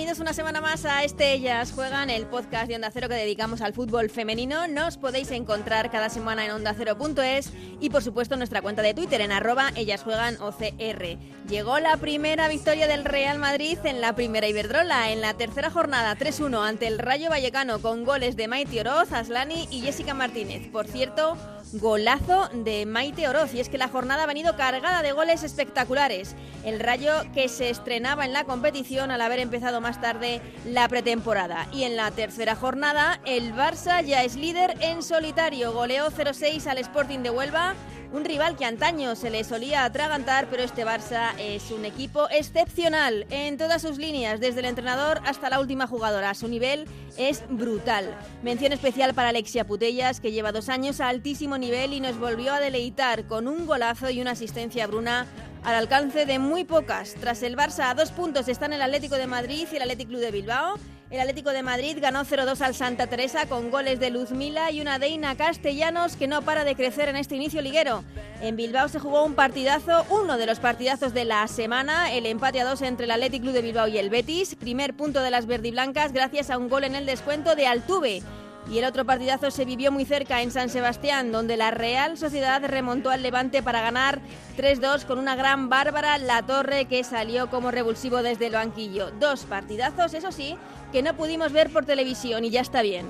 Bienvenidos una semana más a este Ellas Juegan, el podcast de Onda Cero que dedicamos al fútbol femenino. Nos podéis encontrar cada semana en ondacero.es y por supuesto nuestra cuenta de Twitter en arroba Ellas Juegan OCR. Llegó la primera victoria del Real Madrid en la primera Iberdrola, en la tercera jornada 3-1 ante el Rayo Vallecano con goles de Maite Oroz, Aslani y Jessica Martínez. Por cierto, golazo de Maite Oroz. Y es que la jornada ha venido cargada de goles espectaculares. El Rayo que se estrenaba en la competición al haber empezado más tarde la pretemporada. Y en la tercera jornada, el Barça ya es líder en solitario. Goleó 0-6 al Sporting de Huelva. Un rival que antaño se le solía atragantar, pero este Barça es un equipo excepcional en todas sus líneas, desde el entrenador hasta la última jugadora. Su nivel es brutal. Mención especial para Alexia Putellas, que lleva dos años a altísimo nivel y nos volvió a deleitar con un golazo y una asistencia a Bruna al alcance de muy pocas. Tras el Barça a dos puntos están el Atlético de Madrid y el Atlético Club de Bilbao. El Atlético de Madrid ganó 0-2 al Santa Teresa con goles de Luzmila y una Deina Castellanos que no para de crecer en este inicio liguero. En Bilbao se jugó un partidazo, uno de los partidazos de la semana, el empate a dos entre el Atlético Club de Bilbao y el Betis, primer punto de las verdiblancas gracias a un gol en el descuento de Altuve. Y el otro partidazo se vivió muy cerca en San Sebastián, donde la Real Sociedad remontó al Levante para ganar 3-2 con una gran Bárbara La Torre que salió como revulsivo desde el banquillo. Dos partidazos, eso sí, que no pudimos ver por televisión y ya está bien.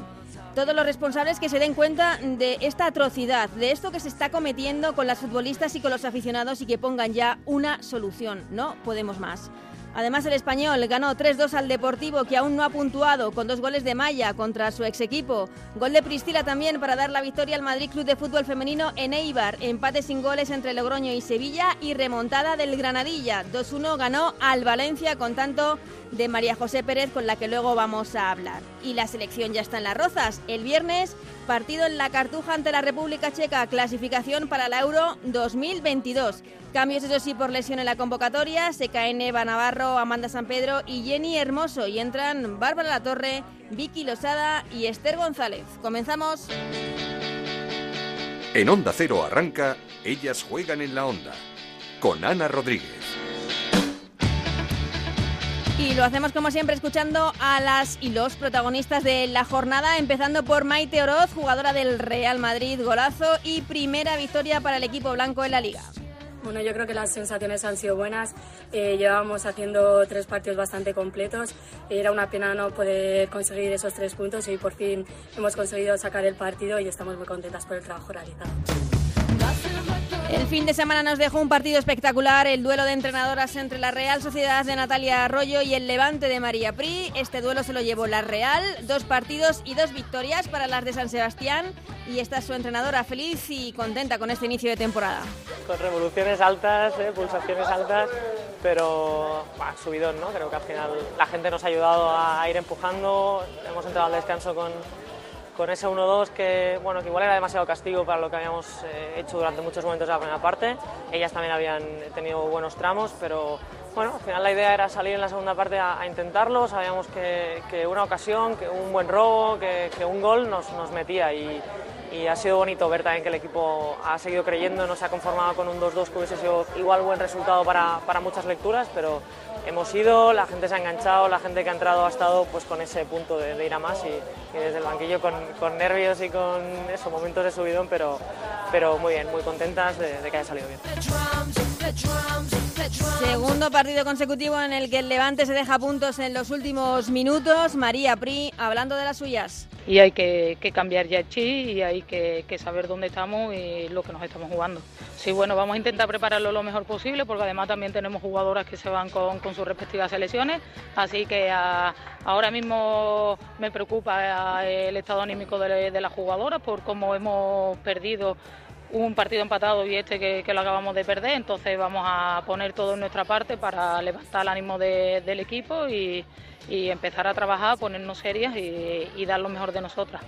Todos los responsables que se den cuenta de esta atrocidad, de esto que se está cometiendo con las futbolistas y con los aficionados y que pongan ya una solución. No podemos más. Además, el español ganó 3-2 al Deportivo, que aún no ha puntuado, con dos goles de Maya contra su ex equipo. Gol de Pristila también para dar la victoria al Madrid Club de Fútbol Femenino en Eibar. Empate sin goles entre Logroño y Sevilla y remontada del Granadilla. 2-1 ganó al Valencia con tanto de María José Pérez, con la que luego vamos a hablar. Y la selección ya está en las rozas. El viernes, partido en la Cartuja ante la República Checa, clasificación para la Euro 2022. Cambios, eso sí, por lesión en la convocatoria. Se caen Eva Navarro, Amanda San Pedro y Jenny Hermoso. Y entran Bárbara La Torre, Vicky Losada y Esther González. Comenzamos. En Onda Cero arranca Ellas juegan en la onda. Con Ana Rodríguez. Y lo hacemos como siempre escuchando a las y los protagonistas de la jornada, empezando por Maite Oroz, jugadora del Real Madrid, golazo y primera victoria para el equipo blanco en la liga. Bueno, yo creo que las sensaciones han sido buenas. Eh, llevábamos haciendo tres partidos bastante completos. Era una pena no poder conseguir esos tres puntos y por fin hemos conseguido sacar el partido y estamos muy contentas por el trabajo realizado. El fin de semana nos dejó un partido espectacular, el duelo de entrenadoras entre la Real Sociedad de Natalia Arroyo y el Levante de María Pri. Este duelo se lo llevó la Real, dos partidos y dos victorias para las de San Sebastián y esta es su entrenadora feliz y contenta con este inicio de temporada. Con revoluciones altas, eh, pulsaciones altas, pero bah, subidón, ¿no? Creo que al final la gente nos ha ayudado a ir empujando, hemos entrado al descanso con con ese 1-2 que, bueno, que igual era demasiado castigo para lo que habíamos eh, hecho durante muchos momentos de la primera parte. Ellas también habían tenido buenos tramos, pero bueno, al final la idea era salir en la segunda parte a, a intentarlo. Sabíamos que, que, una ocasión, que un buen robo, que, que un gol nos, nos metía y, y, ha sido bonito ver también que el equipo ha seguido creyendo, no se ha conformado con un 2-2 que hubiese sido igual buen resultado para, para muchas lecturas, pero hemos ido, la gente se ha enganchado, la gente que ha entrado ha estado pues con ese punto de, ir a más y, desde el banquillo con, nervios y con esos momentos de subidón, pero, pero muy bien, muy contentas de que haya salido bien. Segundo partido consecutivo en el que el Levante se deja puntos en los últimos minutos. María Pri hablando de las suyas. Y hay que, cambiar ya el chip y hay que, saber dónde estamos y lo que nos estamos jugando. Sí, bueno, vamos a intentar prepararlo lo mejor posible porque además también tenemos jugadoras que se van con, sus respectivas selecciones. Así que ahora mismo me preocupa el estado anímico de las jugadoras por cómo hemos perdido un partido empatado y este que, que, lo acabamos de perder, entonces vamos a poner todo en nuestra parte para levantar el ánimo de, del equipo y, y, empezar a trabajar, ponernos serias y, y dar lo mejor de nosotras.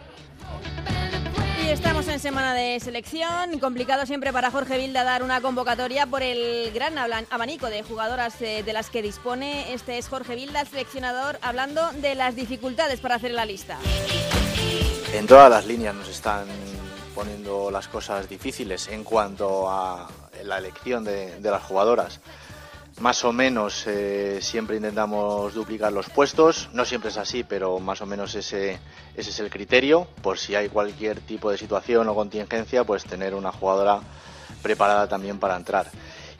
Y estamos en semana de selección. Complicado siempre para Jorge Vilda dar una convocatoria por el gran abanico de jugadoras eh, de las que dispone. Este es Jorge Vilda, el seleccionador, hablando de las dificultades para hacer la lista. En todas las líneas nos están poniendo las cosas difíciles en cuanto a la elección de, las jugadoras. Más o menos eh, siempre intentamos duplicar los puestos, no siempre es así, pero más o menos ese, ese es el criterio. Por si hay cualquier tipo de situación o contingencia, pues tener una jugadora preparada también para entrar.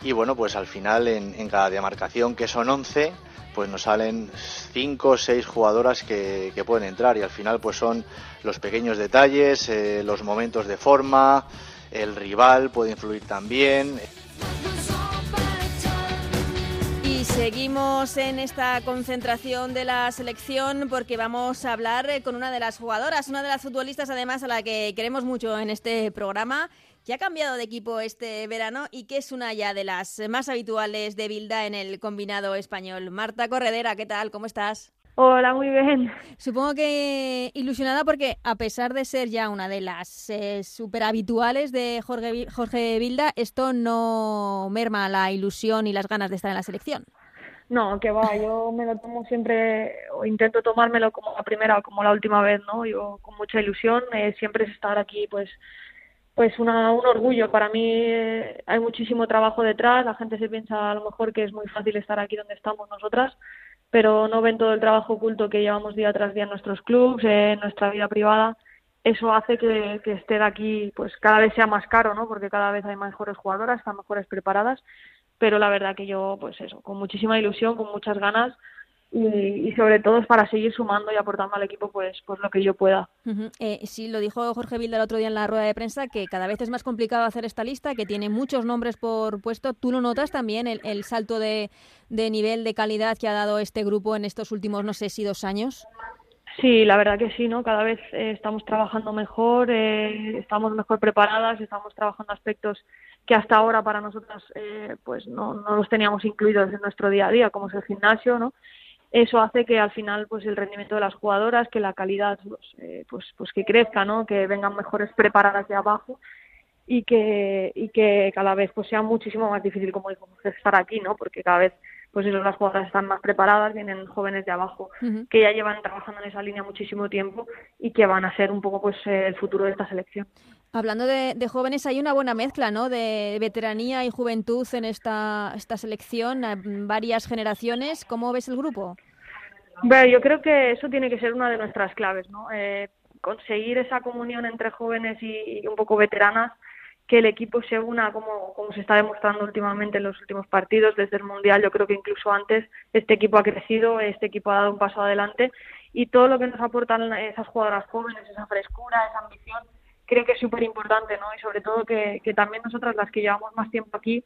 Y bueno, pues al final en, cada demarcación, que son 11, pues nos salen cinco o seis jugadoras que, pueden entrar y al final pues son los pequeños detalles, eh, los momentos de forma, el rival puede influir también. Y seguimos en esta concentración de la selección porque vamos a hablar con una de las jugadoras, una de las futbolistas además a la que queremos mucho en este programa que ha cambiado de equipo este verano y que es una ya de las más habituales de Bilda en el combinado español. Marta Corredera, ¿qué tal? ¿Cómo estás? Hola, muy bien. Supongo que ilusionada porque a pesar de ser ya una de las eh, super habituales de Jorge, Jorge Bilda, esto no merma la ilusión y las ganas de estar en la selección. No, que va, yo me lo tomo siempre, o intento tomármelo como la primera o como la última vez, ¿no? Yo con mucha ilusión, eh, siempre es estar aquí, pues pues una, un orgullo. Para mí eh, hay muchísimo trabajo detrás. La gente se piensa a lo mejor que es muy fácil estar aquí donde estamos nosotras, pero no ven todo el trabajo oculto que llevamos día tras día en nuestros clubes, en nuestra vida privada. Eso hace que, que estar aquí pues cada vez sea más caro, ¿no? Porque cada vez hay mejores jugadoras, están mejores preparadas. Pero la verdad que yo, pues eso, con muchísima ilusión, con muchas ganas, y, sobre todo es para seguir sumando y aportando al equipo pues pues lo que yo pueda. Eh, sí, lo dijo Jorge Vilda el otro día en la rueda de prensa que cada vez es más complicado hacer esta lista, que tiene muchos nombres por puesto. ¿Tú lo notas también el, salto de, nivel de calidad que ha dado este grupo en estos últimos no sé si dos años? Sí, la verdad que sí, ¿no? Cada vez eh, estamos trabajando mejor, eh, estamos mejor preparadas, estamos trabajando aspectos que hasta ahora para nosotras pues no, no los teníamos incluidos en nuestro día a día, como es el gimnasio, ¿no? Eso hace que al final pues el rendimiento de las jugadoras que la calidad pues, eh, pues, pues que crezca no que vengan mejores preparadas de abajo y que y que cada vez pues sea muchísimo más difícil como digo estar aquí no porque cada vez pues eso, las jugadoras están más preparadas, vienen jóvenes de abajo que ya llevan trabajando en esa línea muchísimo tiempo y que van a ser un poco pues el futuro de esta selección. Hablando de, jóvenes, hay una buena mezcla, ¿no? De veteranía y juventud en esta, esta selección, varias generaciones. ¿Cómo ves el grupo? Bueno, yo creo que eso tiene que ser una de nuestras claves, ¿no? Eh, conseguir esa comunión entre jóvenes y, un poco veteranas, que el equipo se una como, como se está demostrando últimamente en los últimos partidos, desde el Mundial, yo creo que incluso antes este equipo ha crecido, este equipo ha dado un paso adelante y todo lo que nos aportan esas jugadoras jóvenes, esa frescura, esa ambición, creo que es súper importante, ¿no? Y sobre todo que, que también nosotras, las que llevamos más tiempo aquí,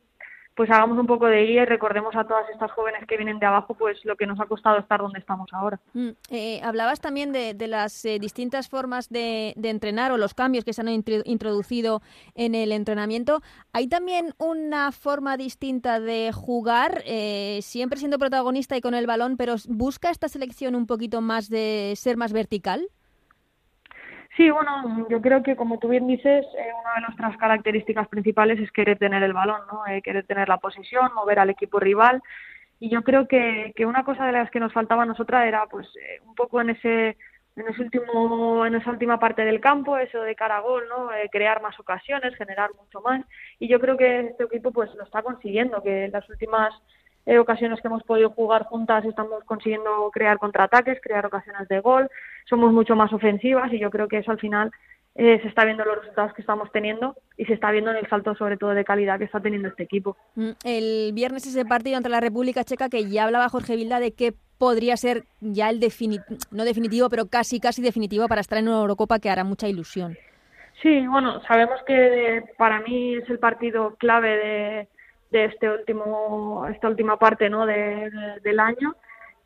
pues hagamos un poco de guía y recordemos a todas estas jóvenes que vienen de abajo pues lo que nos ha costado estar donde estamos ahora. Mm, eh, hablabas también de, las eh, distintas formas de, entrenar o los cambios que se han introducido en el entrenamiento. ¿Hay también una forma distinta de jugar, eh, siempre siendo protagonista y con el balón, pero busca esta selección un poquito más de ser más vertical? Sí, bueno, yo creo que como tú bien dices, eh, una de nuestras características principales es querer tener el balón, ¿no? Eh, querer tener la posesión, mover al equipo rival. Y yo creo que, que una cosa de las que nos faltaba a nosotras era, pues, eh, un poco en ese en ese último en esa última parte del campo eso de cara a gol no crear más ocasiones generar mucho más y yo creo que este equipo pues lo está consiguiendo que en las últimas eh, ocasiones que hemos podido jugar juntas estamos consiguiendo crear contraataques, crear ocasiones de gol, somos mucho más ofensivas y yo creo que eso al final eh, se está viendo los resultados que estamos teniendo y se está viendo en el salto sobre todo de calidad que está teniendo este equipo. Mm, el viernes ese partido ante la República Checa que ya hablaba Jorge Vilda de que podría ser ya el definitivo, no definitivo, pero casi casi definitivo para estar en una Eurocopa que hará mucha ilusión. Sí, bueno, sabemos que para mí es el partido clave de, de este último, esta última parte ¿no? De, del año.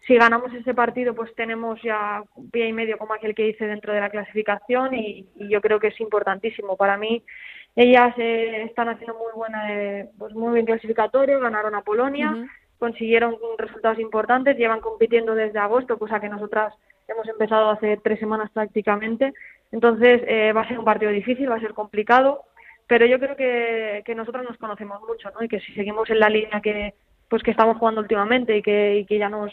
Si ganamos ese partido, pues tenemos ya un pie y medio, como aquel que dice, dentro de la clasificación y, yo creo que es importantísimo. Para mí, ellas eh, están haciendo muy buena, eh, pues muy bien clasificatorio, ganaron a Polonia, consiguieron resultados importantes, llevan compitiendo desde agosto, cosa que nosotras hemos empezado hace tres semanas prácticamente, entonces eh, va a ser un partido difícil, va a ser complicado, pero yo creo que, que nosotros nos conocemos mucho, ¿no? Y que si seguimos en la línea que pues que estamos jugando últimamente y que, y que ya nos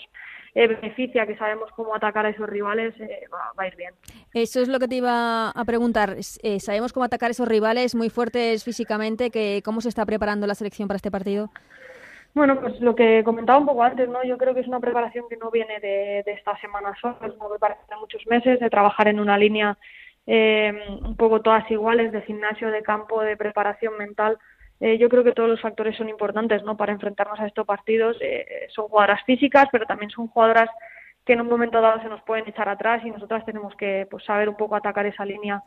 eh, beneficia, que sabemos cómo atacar a esos rivales, eh, va, a ir bien. Eso es lo que te iba a preguntar. Eh, sabemos cómo atacar a esos rivales muy fuertes físicamente, que cómo se está preparando la selección para este partido. Bueno, pues lo que comentaba un poco antes, ¿no? Yo creo que es una preparación que no viene de, de esta semana solo, es una preparación de muchos meses, de trabajar en una línea un poco todas iguales, de gimnasio, de campo, de preparación mental eh, yo creo que todos los factores son importantes ¿no? para enfrentarnos a estos partidos. Eh, son jugadoras físicas, pero también son jugadoras que en un momento dado se nos pueden echar atrás y nosotras tenemos que pues, saber un poco atacar esa línea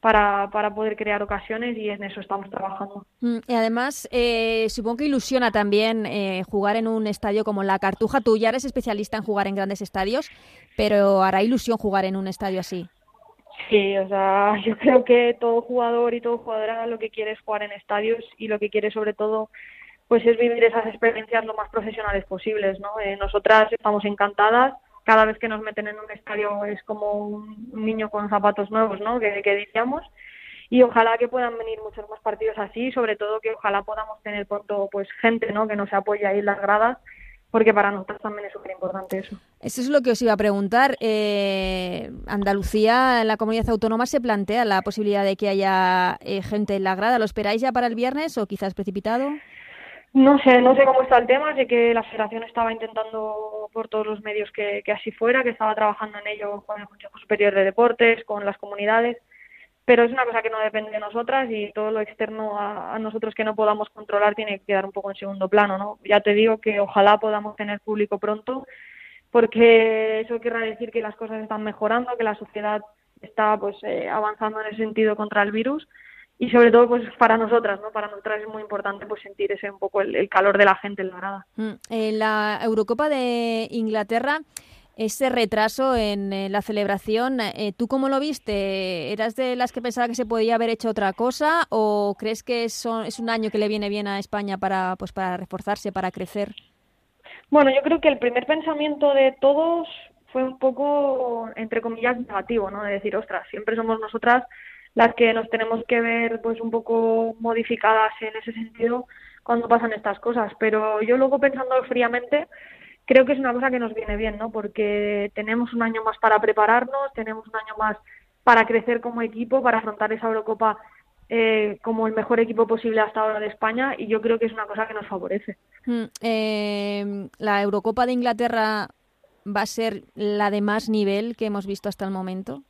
para, para poder crear ocasiones y en eso estamos trabajando. Mm, y además, eh, supongo que ilusiona también jugar en un estadio como la Cartuja. Tú ya eres especialista en jugar en grandes estadios, pero hará ilusión jugar en un estadio así. Sí, o sea, yo creo que todo jugador y todo jugadora lo que quiere es jugar en estadios y lo que quiere sobre todo pues es vivir esas experiencias lo más profesionales posibles, ¿no? Eh, nosotras estamos encantadas, cada vez que nos meten en un estadio es como un niño con zapatos nuevos, ¿no? Que, que decíamos y ojalá que puedan venir muchos más partidos así, sobre todo que ojalá podamos tener pronto pues gente, ¿no? Que nos apoye ahí en las gradas porque para nosotros también es súper importante eso. Eso es lo que os iba a preguntar. Eh, Andalucía, en la comunidad autónoma, se plantea la posibilidad de que haya eh, gente en la grada. ¿Lo esperáis ya para el viernes o quizás precipitado? No sé, no sé cómo está el tema. Sé que la Federación estaba intentando por todos los medios que, que así fuera, que estaba trabajando en ello con el Consejo Superior de Deportes, con las comunidades pero es una cosa que no depende de nosotras y todo lo externo a, nosotros que no podamos controlar tiene que quedar un poco en segundo plano, ¿no? Ya te digo que ojalá podamos tener público pronto, porque eso querrá decir que las cosas están mejorando, que la sociedad está pues eh, avanzando en ese sentido contra el virus y sobre todo pues para nosotras, ¿no? Para nosotras es muy importante pues sentir ese un poco el, calor de la gente en la grada. Mm, la Eurocopa de Inglaterra ese retraso en, la celebración, eh, ¿tú cómo lo viste? ¿Eras de las que pensaba que se podía haber hecho otra cosa o crees que es, es un año que le viene bien a España para, pues, para reforzarse, para crecer? Bueno, yo creo que el primer pensamiento de todos fue un poco, entre comillas, negativo, ¿no? De decir, ostras, siempre somos nosotras las que nos tenemos que ver pues un poco modificadas en ese sentido cuando pasan estas cosas. Pero yo luego pensando fríamente, creo que es una cosa que nos viene bien, ¿no? Porque tenemos un año más para prepararnos, tenemos un año más para crecer como equipo, para afrontar esa Eurocopa eh, como el mejor equipo posible hasta ahora de España y yo creo que es una cosa que nos favorece. Mm, eh, la Eurocopa de Inglaterra va a ser la de más nivel que hemos visto hasta el momento.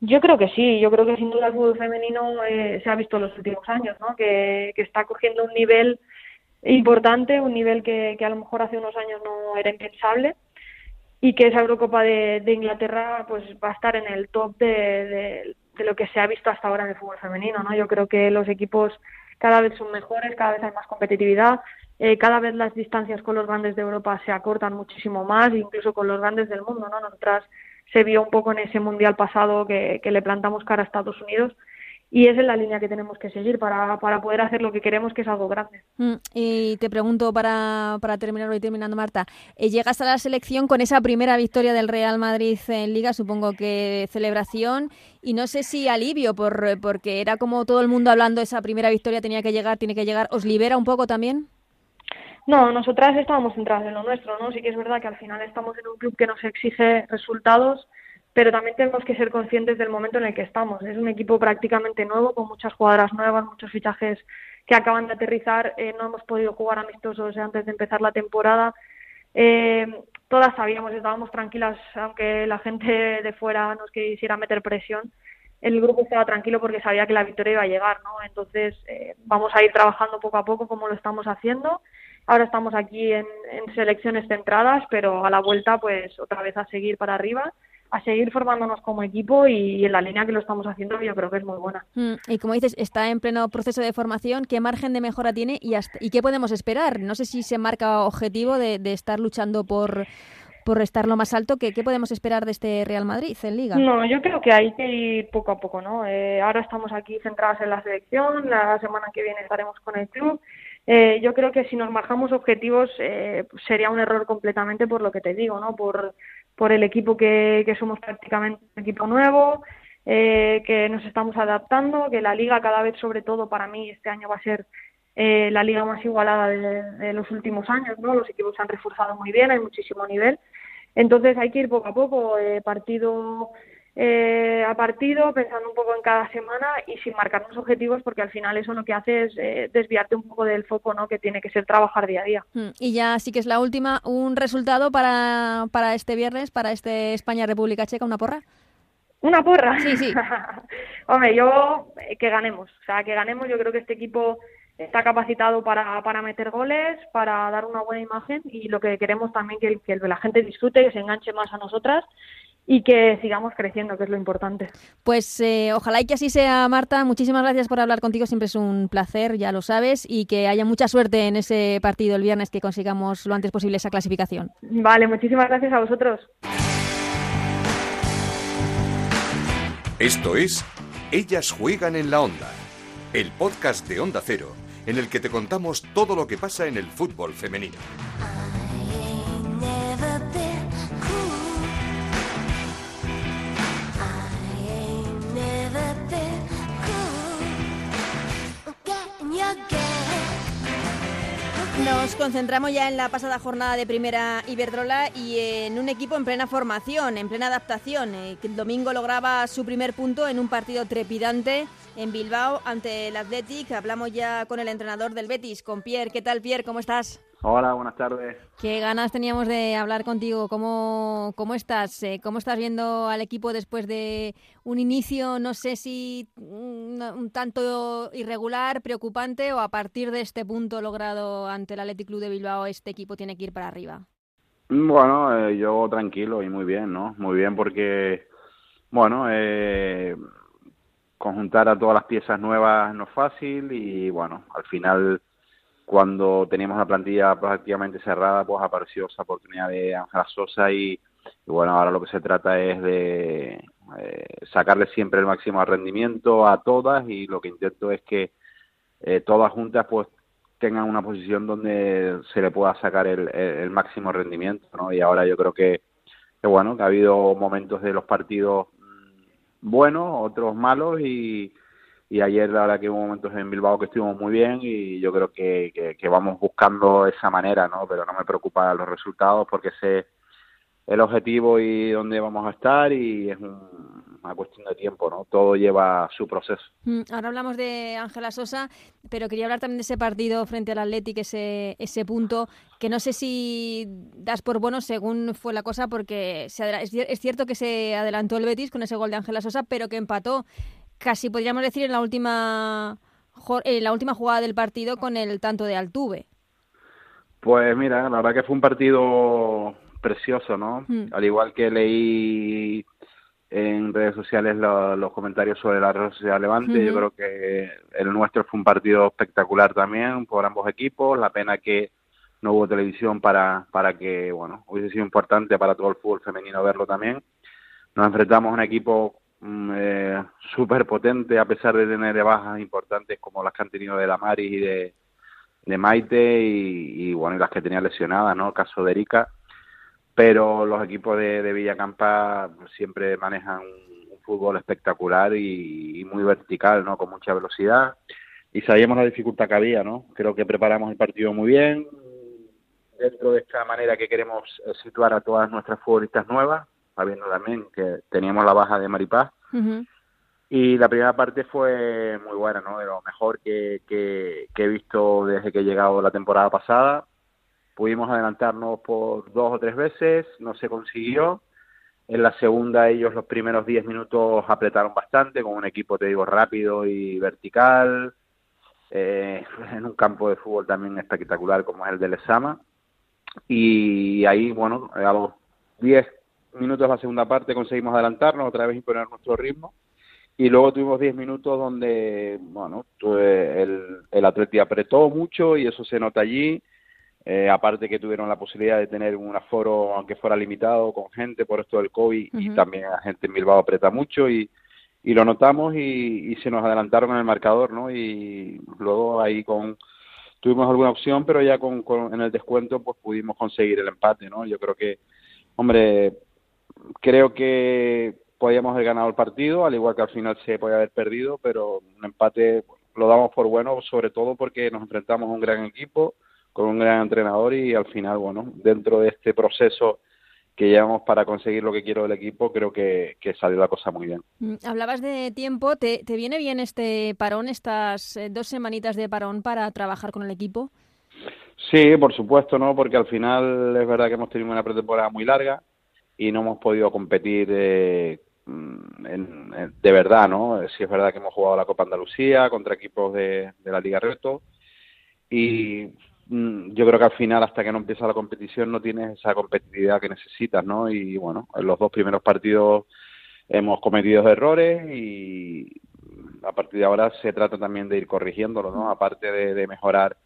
Yo creo que sí, yo creo que sin duda el fútbol femenino eh, se ha visto en los últimos años, ¿no? que, que está cogiendo un nivel importante, un nivel que, que a lo mejor hace unos años no era impensable y que esa Eurocopa de, Inglaterra pues va a estar en el top de, de, lo que se ha visto hasta ahora en el fútbol femenino, ¿no? Yo creo que los equipos cada vez son mejores, cada vez hay más competitividad, eh, cada vez las distancias con los grandes de Europa se acortan muchísimo más, incluso con los grandes del mundo, ¿no? Nosotras se vio un poco en ese mundial pasado que, que le plantamos cara a Estados Unidos y esa es la línea que tenemos que seguir para, para poder hacer lo que queremos, que es algo grande. Mm, y te pregunto para, para terminar hoy terminando, Marta, eh, llegas a la selección con esa primera victoria del Real Madrid en Liga, supongo que celebración, y no sé si alivio, por, porque era como todo el mundo hablando, esa primera victoria tenía que llegar, tiene que llegar, ¿os libera un poco también? No, nosotras estábamos centradas en lo nuestro, ¿no? Sí que es verdad que al final estamos en un club que nos exige resultados, pero también tenemos que ser conscientes del momento en el que estamos. Es un equipo prácticamente nuevo, con muchas jugadoras nuevas, muchos fichajes que acaban de aterrizar. Eh, no hemos podido jugar amistosos antes de empezar la temporada. Eh, todas sabíamos, estábamos tranquilas, aunque la gente de fuera nos quisiera meter presión. El grupo estaba tranquilo porque sabía que la victoria iba a llegar, ¿no? Entonces eh, vamos a ir trabajando poco a poco como lo estamos haciendo. Ahora estamos aquí en, en selecciones centradas, pero a la vuelta, pues otra vez a seguir para arriba a seguir formándonos como equipo y, en la línea que lo estamos haciendo yo creo que es muy buena. Mm, y como dices, está en pleno proceso de formación, ¿qué margen de mejora tiene y, y qué podemos esperar? No sé si se marca objetivo de, estar luchando por por estar lo más alto, ¿qué, ¿qué, podemos esperar de este Real Madrid en Liga? No, yo creo que hay que ir poco a poco, ¿no? Eh, ahora estamos aquí centradas en la selección, la semana que viene estaremos con el club eh, yo creo que si nos marcamos objetivos eh, sería un error completamente por lo que te digo, ¿no? Por, por el equipo que, que somos prácticamente un equipo nuevo, eh, que nos estamos adaptando, que la liga cada vez, sobre todo para mí, este año va a ser eh, la liga más igualada de, los últimos años, ¿no? Los equipos se han reforzado muy bien, hay muchísimo nivel. Entonces hay que ir poco a poco, eh, partido eh, a partido, pensando un poco en cada semana y sin marcarnos objetivos, porque al final eso lo que hace es eh, desviarte un poco del foco, ¿no? Que tiene que ser trabajar día a día. Mm, y ya sí que es la última, un resultado para, para este viernes, para este España-República Checa, una porra. ¿Una porra? Sí, sí. Hombre, yo eh, que ganemos. O sea, que ganemos. Yo creo que este equipo está capacitado para, para meter goles, para dar una buena imagen y lo que queremos también que, que la gente disfrute, que se enganche más a nosotras y que sigamos creciendo, que es lo importante. Pues eh, ojalá y que así sea, Marta. Muchísimas gracias por hablar contigo, siempre es un placer, ya lo sabes, y que haya mucha suerte en ese partido el viernes, que consigamos lo antes posible esa clasificación. Vale, muchísimas gracias a vosotros. Esto es Ellas juegan en la onda, el podcast de Onda Cero, en el que te contamos todo lo que pasa en el fútbol femenino. Nos concentramos ya en la pasada jornada de Primera Iberdrola y en un equipo en plena formación, en plena adaptación, eh, el domingo lograba su primer punto en un partido trepidante en Bilbao ante el Athletic. Hablamos ya con el entrenador del Betis, con Pierre. ¿Qué tal, Pierre? ¿Cómo estás? Hola, buenas tardes. Qué ganas teníamos de hablar contigo. ¿Cómo, cómo estás? Eh, ¿Cómo estás viendo al equipo después de un inicio, no sé si un, un, tanto irregular, preocupante, o a partir de este punto logrado ante el Athletic Club de Bilbao, este equipo tiene que ir para arriba? Bueno, eh, yo tranquilo y muy bien, ¿no? Muy bien porque, bueno, eh, conjuntar a todas las piezas nuevas no es fácil y, bueno, al final cuando teníamos la plantilla prácticamente cerrada, pues apareció esa oportunidad de Ángela Sosa y, bueno, ahora lo que se trata es de eh, sacarle siempre el máximo rendimiento a todas y lo que intento es que eh, todas juntas pues tengan una posición donde se le pueda sacar el, el, máximo rendimiento, ¿no? Y ahora yo creo que, que, bueno, que ha habido momentos de los partidos buenos, otros malos y y ayer la verdad que hubo momentos en Bilbao que estuvimos muy bien y yo creo que, que, vamos buscando esa manera, ¿no? Pero no me preocupan los resultados porque sé el objetivo y dónde vamos a estar y es una cuestión de tiempo, ¿no? Todo lleva su proceso. Mm, ahora hablamos de Ángela Sosa, pero quería hablar también de ese partido frente al Athletic, ese, ese punto que no sé si das por bueno según fue la cosa, porque se, es cierto que se adelantó el Betis con ese gol de Ángela Sosa, pero que empató casi podríamos decir en la última en la última jugada del partido con el tanto de Altuve. Pues mira, la verdad que fue un partido precioso, ¿no? Mm. Al igual que leí en redes sociales lo, los comentarios sobre la red social Levante, yo creo que el nuestro fue un partido espectacular también por ambos equipos, la pena que no hubo televisión para, para que, bueno, hubiese sido importante para todo el fútbol femenino verlo también. Nos enfrentamos a un equipo eh, súper potente a pesar de tener bajas importantes como las que han tenido de la Maris y de, de Maite y, bueno y las que tenía lesionadas no caso de Erika. Pero los equipos de, de Villacampa siempre manejan un, fútbol espectacular y, muy vertical no con mucha velocidad. Y sabíamos la dificultad que había no creo que preparamos el partido muy bien. Dentro de esta manera que queremos situar a todas nuestras futbolistas nuevas sabiendo también que teníamos la baja de Maripaz. Y la primera parte fue muy buena, ¿no? De lo mejor que, que, he visto desde que he llegado la temporada pasada. Pudimos adelantarnos por dos o tres veces, no se consiguió. En la segunda ellos los primeros diez minutos apretaron bastante, con un equipo, te digo, rápido y vertical, eh, en un campo de fútbol también espectacular como es el de Lesama. Y ahí, bueno, a los diez minutos de la segunda parte conseguimos adelantarnos, otra vez imponer nuestro ritmo. Y luego tuvimos 10 minutos donde, bueno, el, el Atleti apretó mucho y eso se nota allí. Eh, aparte que tuvieron la posibilidad de tener un aforo, aunque fuera limitado, con gente por esto del COVID, uh -huh. y también la gente en Bilbao aprieta mucho y, y lo notamos y, y, se nos adelantaron en el marcador, ¿no? Y luego ahí con tuvimos alguna opción, pero ya con, en el descuento pues pudimos conseguir el empate, ¿no? Yo creo que, hombre, creo que podíamos haber ganado el partido, al igual que al final se podía haber perdido, pero un empate lo damos por bueno, sobre todo porque nos enfrentamos a un gran equipo, con un gran entrenador y al final, bueno, dentro de este proceso que llevamos para conseguir lo que quiero del equipo, creo que, salió la cosa muy bien. Mm, hablabas de tiempo, ¿te, viene bien este parón, estas eh, dos semanitas de parón para trabajar con el equipo? Sí, por supuesto, ¿no? Porque al final es verdad que hemos tenido una pretemporada muy larga y no hemos podido competir eh, mm, de verdad, ¿no? Sí es verdad que hemos jugado la Copa Andalucía contra equipos de, de la Liga Reto y Mm, yo creo que al final, hasta que no empieza la competición, no tienes esa competitividad que necesitas, ¿no? Y bueno, en los dos primeros partidos hemos cometido errores y a partir de ahora se trata también de ir corrigiéndolo, ¿no? Aparte de, mejorar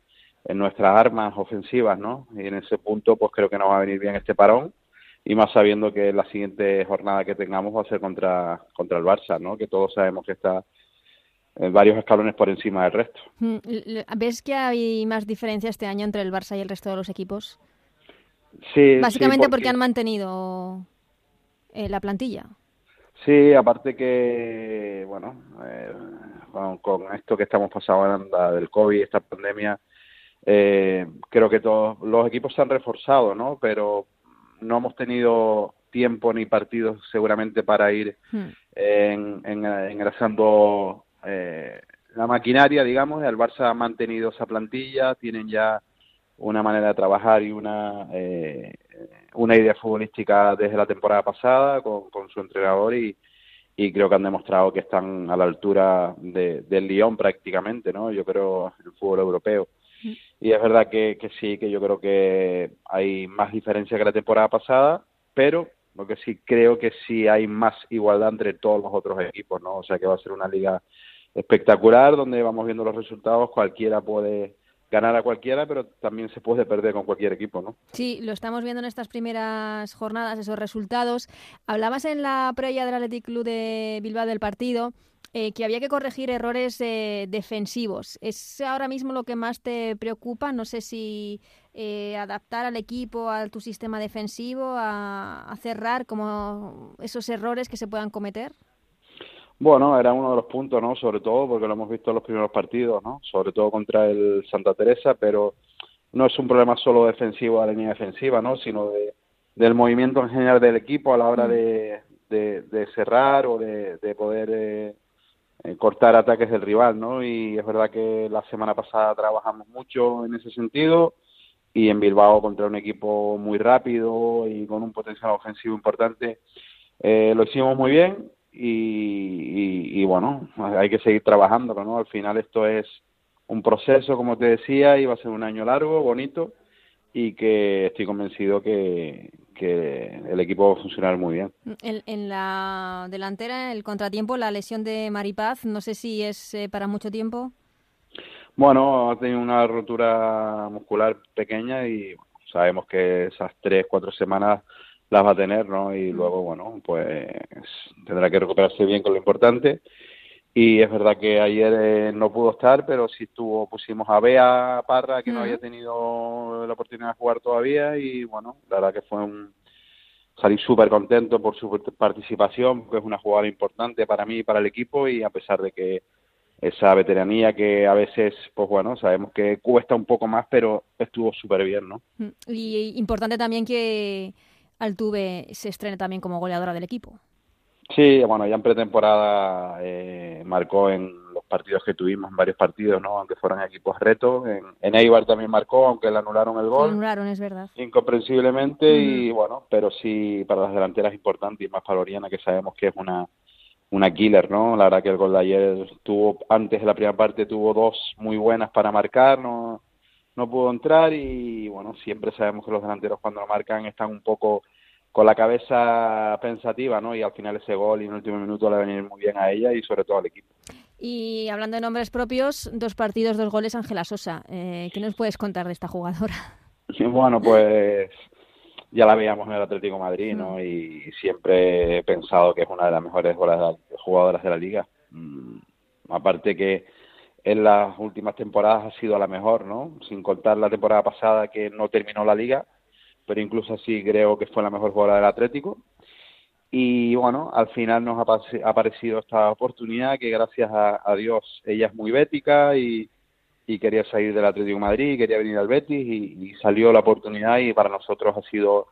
en nuestras armas ofensivas, ¿no? Y en ese punto, pues creo que nos va a venir bien este parón y más sabiendo que la siguiente jornada que tengamos va a ser contra, contra el Barça, ¿no? Que todos sabemos que está eh, varios escalones por encima del resto. Mm, ¿Ves que hay más diferencia este año entre el Barça y el resto de los equipos? Sí. Básicamente porque... han mantenido eh, la plantilla. Sí, aparte que, bueno, eh, con, esto que estamos pasando del COVID, esta pandemia, creo que todos los equipos se han reforzado, ¿no? Pero no hemos tenido tiempo ni partidos seguramente para ir hmm. en, en, engrasando eh, la maquinaria, digamos, el Barça ha mantenido esa plantilla, tienen ya una manera de trabajar y una, eh, una idea futbolística desde la temporada pasada con, su entrenador y, y, creo que han demostrado que están a la altura de, del Lyon prácticamente, ¿no? Yo creo el fútbol europeo. Y es verdad que, que sí, que yo creo que hay más diferencia que la temporada pasada, pero lo que sí creo que sí hay más igualdad entre todos los otros equipos, ¿no? O sea que va a ser una liga espectacular donde vamos viendo los resultados, cualquiera puede ganar a cualquiera, pero también se puede perder con cualquier equipo, ¿no? Sí, lo estamos viendo en estas primeras jornadas, esos resultados. Hablabas en la previa del Athletic Club de Bilbao del partido eh, que había que corregir errores eh, defensivos. ¿Es ahora mismo lo que más te preocupa? No sé si eh, adaptar al equipo a tu sistema defensivo, a cerrar como esos errores que se puedan cometer. Bueno, era uno de los puntos, ¿no? Sobre todo porque lo hemos visto en los primeros partidos, ¿no? Sobre todo contra el Santa Teresa, pero no es un problema solo defensivo a la línea defensiva, ¿no? Sino de, del movimiento en general del equipo a la hora de, de, cerrar o de, poder eh, eh, cortar ataques del rival, ¿no? Y es verdad que la semana pasada trabajamos mucho en ese sentido y en Bilbao contra un equipo muy rápido y con un potencial ofensivo importante eh, lo hicimos muy bien y, bueno, hay que seguir trabajando, ¿no? Al final esto es un proceso, como te decía, y va a ser un año largo, bonito, y que estoy convencido que, que el equipo va a funcionar muy bien. En, la delantera, el contratiempo, la lesión de Maripaz, no sé si es eh, para mucho tiempo. Bueno, ha tenido una rotura muscular pequeña y sabemos que esas tres, cuatro semanas las va a tener, ¿no? Y luego, bueno, pues tendrá que recuperarse bien con lo importante. Y es verdad que ayer eh, no pudo estar, pero sí estuvo, pusimos a Bea Parra, que no había tenido la oportunidad de jugar todavía, y bueno, la verdad que fue un, salí súper contento por su participación, porque es una jugada importante para mí y para el equipo, y a pesar de que esa veteranía que a veces, pues bueno, sabemos que cuesta un poco más, pero estuvo súper bien, ¿no? Y importante también que Altuve se estrena también como goleadora del equipo. Sí, bueno, ya en pretemporada eh, marcó en los partidos que tuvimos, en varios partidos, ¿no? Aunque fueron equipos retos. En, en Eibar también marcó, aunque le anularon el gol. Le anularon, es verdad. Incomprensiblemente, y bueno, pero sí para las delanteras importante y más para Oriana, que sabemos que es una, una killer, ¿no? La verdad que el gol de ayer tuvo, antes de la primera parte, tuvo dos muy buenas para marcar, ¿no? no pudo entrar y bueno, siempre sabemos que los delanteros cuando lo marcan están un poco con la cabeza pensativa, ¿no? Y al final ese gol y en el último minuto le va a venir muy bien a ella y sobre todo al equipo. Y hablando de nombres propios, dos partidos, dos goles, Ángela Sosa. Eh, ¿Qué nos puedes contar de esta jugadora? Bueno, pues ya la veíamos en el Atlético Madrid, ¿no? Mm. Y siempre he pensado que es una de las mejores jugadoras de la liga. Mm, aparte que en las últimas temporadas ha sido la mejor, ¿no? Sin contar la temporada pasada que no terminó la liga, pero incluso así creo que fue la mejor jugadora del Atlético. Y bueno, al final nos ha, aparecido esta oportunidad que gracias a, Dios ella es muy bética y, quería salir del Atlético de Madrid, quería venir al Betis y, salió la oportunidad y para nosotros ha sido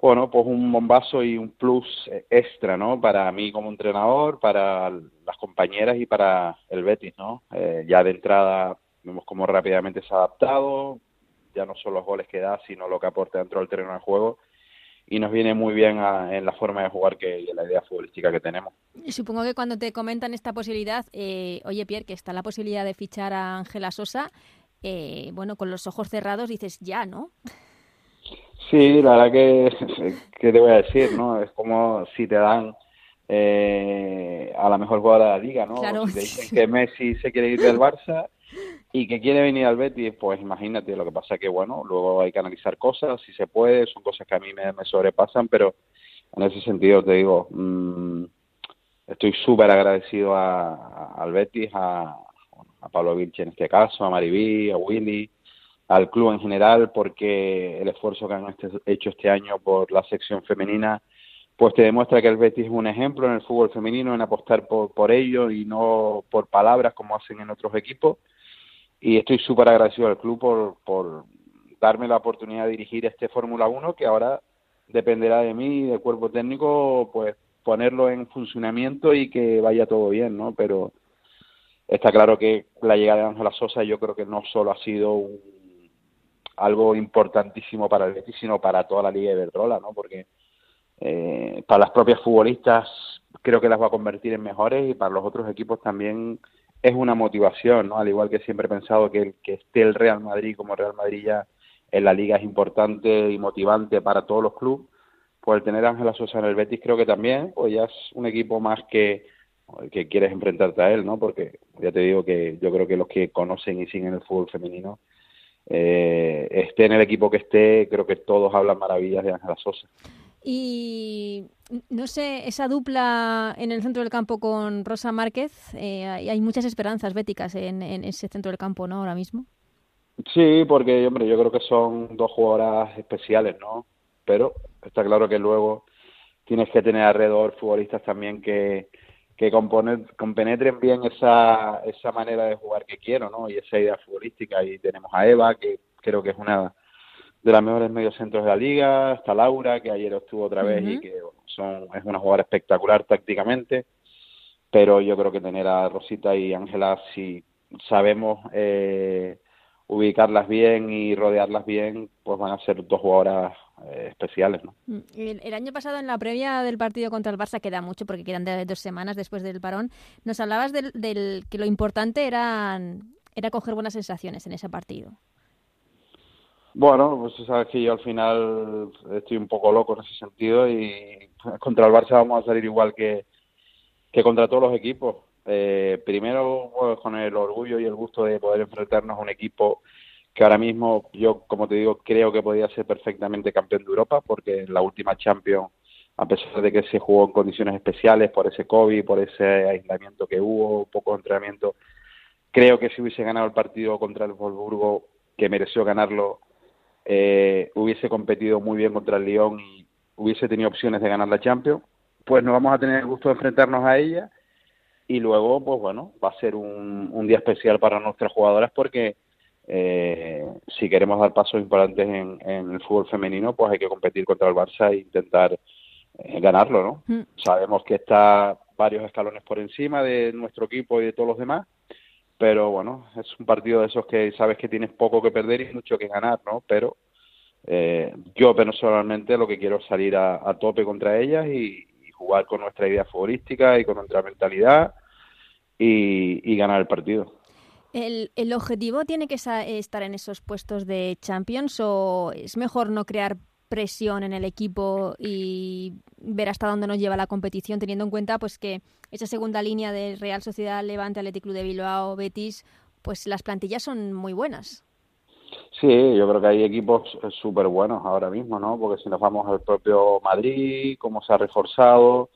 bueno, pues un bombazo y un plus extra, ¿no? Para mí como entrenador, para las compañeras y para el Betis, ¿no? Eh, ya de entrada vemos cómo rápidamente se ha adaptado, ya no solo los goles que da, sino lo que aporta dentro del terreno de juego y nos viene muy bien en la forma de jugar que, y en la idea futbolística que tenemos. Supongo que cuando te comentan esta posibilidad, eh, oye Pierre, que está la posibilidad de fichar a Ángela Sosa, eh, bueno, con los ojos cerrados dices ya, ¿no? Sí, la verdad que, ¿qué te voy a decir? no Es como si te dan eh, a la mejor jugadora de la liga, ¿no? Claro. Si te dicen que Messi se quiere ir del Barça y que quiere venir al Betis, pues imagínate, lo que pasa que, bueno, luego hay que analizar cosas, si se puede, son cosas que a mí me, sobrepasan, pero en ese sentido te digo, mmm, estoy súper agradecido a, al Betis, a, a Pablo Vilche en este caso, a Maribí, a Willy, al club en general, porque el esfuerzo que han este, hecho este año por la sección femenina, pues te demuestra que el Betis es un ejemplo en el fútbol femenino, en apostar por, por ello y no por palabras como hacen en otros equipos y estoy súper agradecido al club por, por darme la oportunidad de dirigir este Fórmula 1 que ahora dependerá de mí y del cuerpo técnico pues ponerlo en funcionamiento y que vaya todo bien, ¿no? Pero está claro que la llegada de Ángela Sosa yo creo que no solo ha sido un, algo importantísimo para el Betis, sino para toda la Liga de Iberdrola, ¿no? Porque eh, para las propias futbolistas creo que las va a convertir en mejores y para los otros equipos también es una motivación, ¿no? Al igual que siempre he pensado que, el, que esté el Real Madrid como Real Madrid ya en la liga es importante y motivante para todos los clubes, pues el tener a Ángela Sosa en el Betis creo que también, pues ya es un equipo más que, que quieres enfrentarte a él, ¿no? Porque ya te digo que yo creo que los que conocen y siguen el fútbol femenino, eh, esté en el equipo que esté, creo que todos hablan maravillas de Ángela Sosa. Y no sé, esa dupla en el centro del campo con Rosa Márquez, eh, hay muchas esperanzas béticas en, ese centro del campo, ¿no? Ahora mismo. Sí, porque, hombre, yo creo que son dos jugadoras especiales, ¿no? Pero está claro que luego tienes que tener alrededor futbolistas también que, que compenetren bien esa, esa manera de jugar que quiero, ¿no? Y esa idea futbolística. Y tenemos a Eva, que creo que es una de las mejores mediocentros de la liga, está Laura, que ayer estuvo otra vez y que son, es una jugadora espectacular tácticamente, pero yo creo que tener a Rosita y Ángela, si sabemos eh, ubicarlas bien y rodearlas bien, pues van a ser dos jugadoras eh, especiales. ¿no? Mm, el, año pasado, en la previa del partido contra el Barça, queda mucho porque quedan de dos semanas después del parón, nos hablabas del, del que lo importante era, era coger buenas sensaciones en ese partido. Bueno, pues sabes que yo al final estoy un poco loco en ese sentido y contra el Barça vamos a salir igual que, que contra todos los equipos. Eh, primero pues, con el orgullo y el gusto de poder enfrentarnos a un equipo que ahora mismo yo, como te digo, creo que podía ser perfectamente campeón de Europa porque en la última Champions, a pesar de que se jugó en condiciones especiales por ese COVID, por ese aislamiento que hubo, poco entrenamiento, creo que si hubiese ganado el partido contra el Wolfsburgo, que mereció ganarlo, eh, hubiese competido muy bien contra el Lyon y hubiese tenido opciones de ganar la Champions, pues nos vamos a tener el gusto de enfrentarnos a ella y luego, pues bueno, va a ser un, día especial para nuestras jugadoras porque eh, si queremos dar pasos importantes en, el fútbol femenino, pues hay que competir contra el Barça e intentar eh, ganarlo, ¿no? Mm. Sabemos que está varios escalones por encima de nuestro equipo y de todos los demás, pero bueno, es un partido de esos que sabes que tienes poco que perder y mucho que ganar, ¿no? Pero eh, yo personalmente lo que quiero es salir a, tope contra ellas y, jugar con nuestra idea futbolística y con nuestra mentalidad y, ganar el partido. ¿El, ¿El, objetivo tiene que estar en esos puestos de Champions o es mejor no crear presión en el equipo y ver hasta dónde nos lleva la competición, teniendo en cuenta pues que esa segunda línea de Real Sociedad, Levante, Atlético Club de Bilbao, Betis, pues las plantillas son muy buenas. Sí, yo creo que hay equipos súper buenos ahora mismo, ¿no? Porque si nos vamos al propio Madrid, cómo se ha reforzado,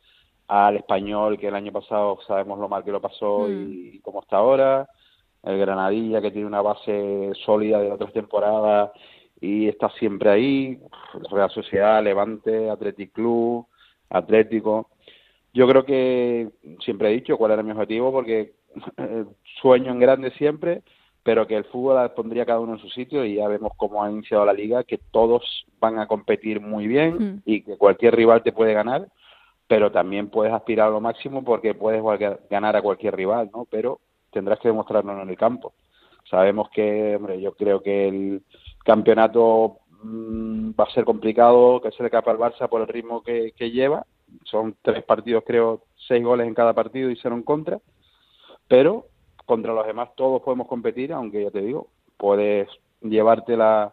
al español que el año pasado sabemos lo mal que lo pasó y, cómo está ahora, el Granadilla que tiene una base sólida de otras temporadas y está siempre ahí, Real Sociedad, Levante, Athletic Club, Atlético. Yo creo que siempre he dicho cuál era mi objetivo porque sueño en grande siempre, pero que el fútbol pondría cada uno en su sitio y ya vemos cómo ha iniciado la liga, que todos van a competir muy bien y que cualquier rival te puede ganar pero también puedes aspirar a lo máximo porque puedes ganar a cualquier rival, ¿no? Pero tendrás que demostrarlo en el campo. Sabemos que, hombre, yo creo que el campeonato mm, va a ser complicado que se le capa al Barça por el ritmo que, lleva. Son tres partidos, creo, seis goles en cada partido y cero en contra. Pero contra los demás todos podemos competir, aunque ya te digo, puedes llevarte la,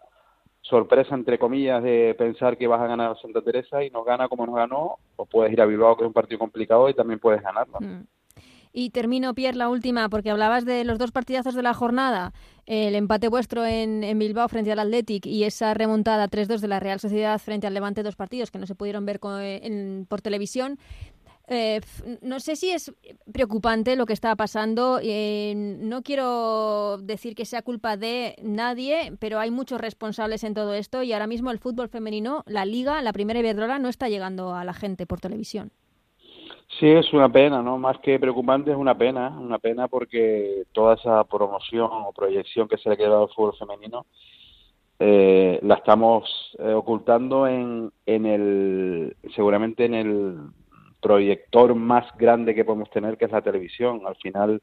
sorpresa, entre comillas, de pensar que vas a ganar a Santa Teresa y nos gana como nos ganó, o puedes ir a Bilbao, que es un partido complicado, y también puedes ganarlo. Mm. Y termino, Pierre, la última, porque hablabas de los dos partidazos de la jornada, el empate vuestro en, en Bilbao frente al Athletic y esa remontada 3-2 de la Real Sociedad frente al Levante, dos partidos que no se pudieron ver por televisión. Eh, no sé si es preocupante lo que está pasando. Eh, no quiero decir que sea culpa de nadie, pero hay muchos responsables en todo esto y ahora mismo el fútbol femenino, la liga, la primera Iberdrola, no está llegando a la gente por televisión. Sí, es una pena, ¿no? Más que preocupante es una pena, una pena porque toda esa promoción o proyección que se le ha quedado al fútbol femenino eh, la estamos ocultando en, en el, seguramente en el proyector más grande que podemos tener, que es la televisión. Al final,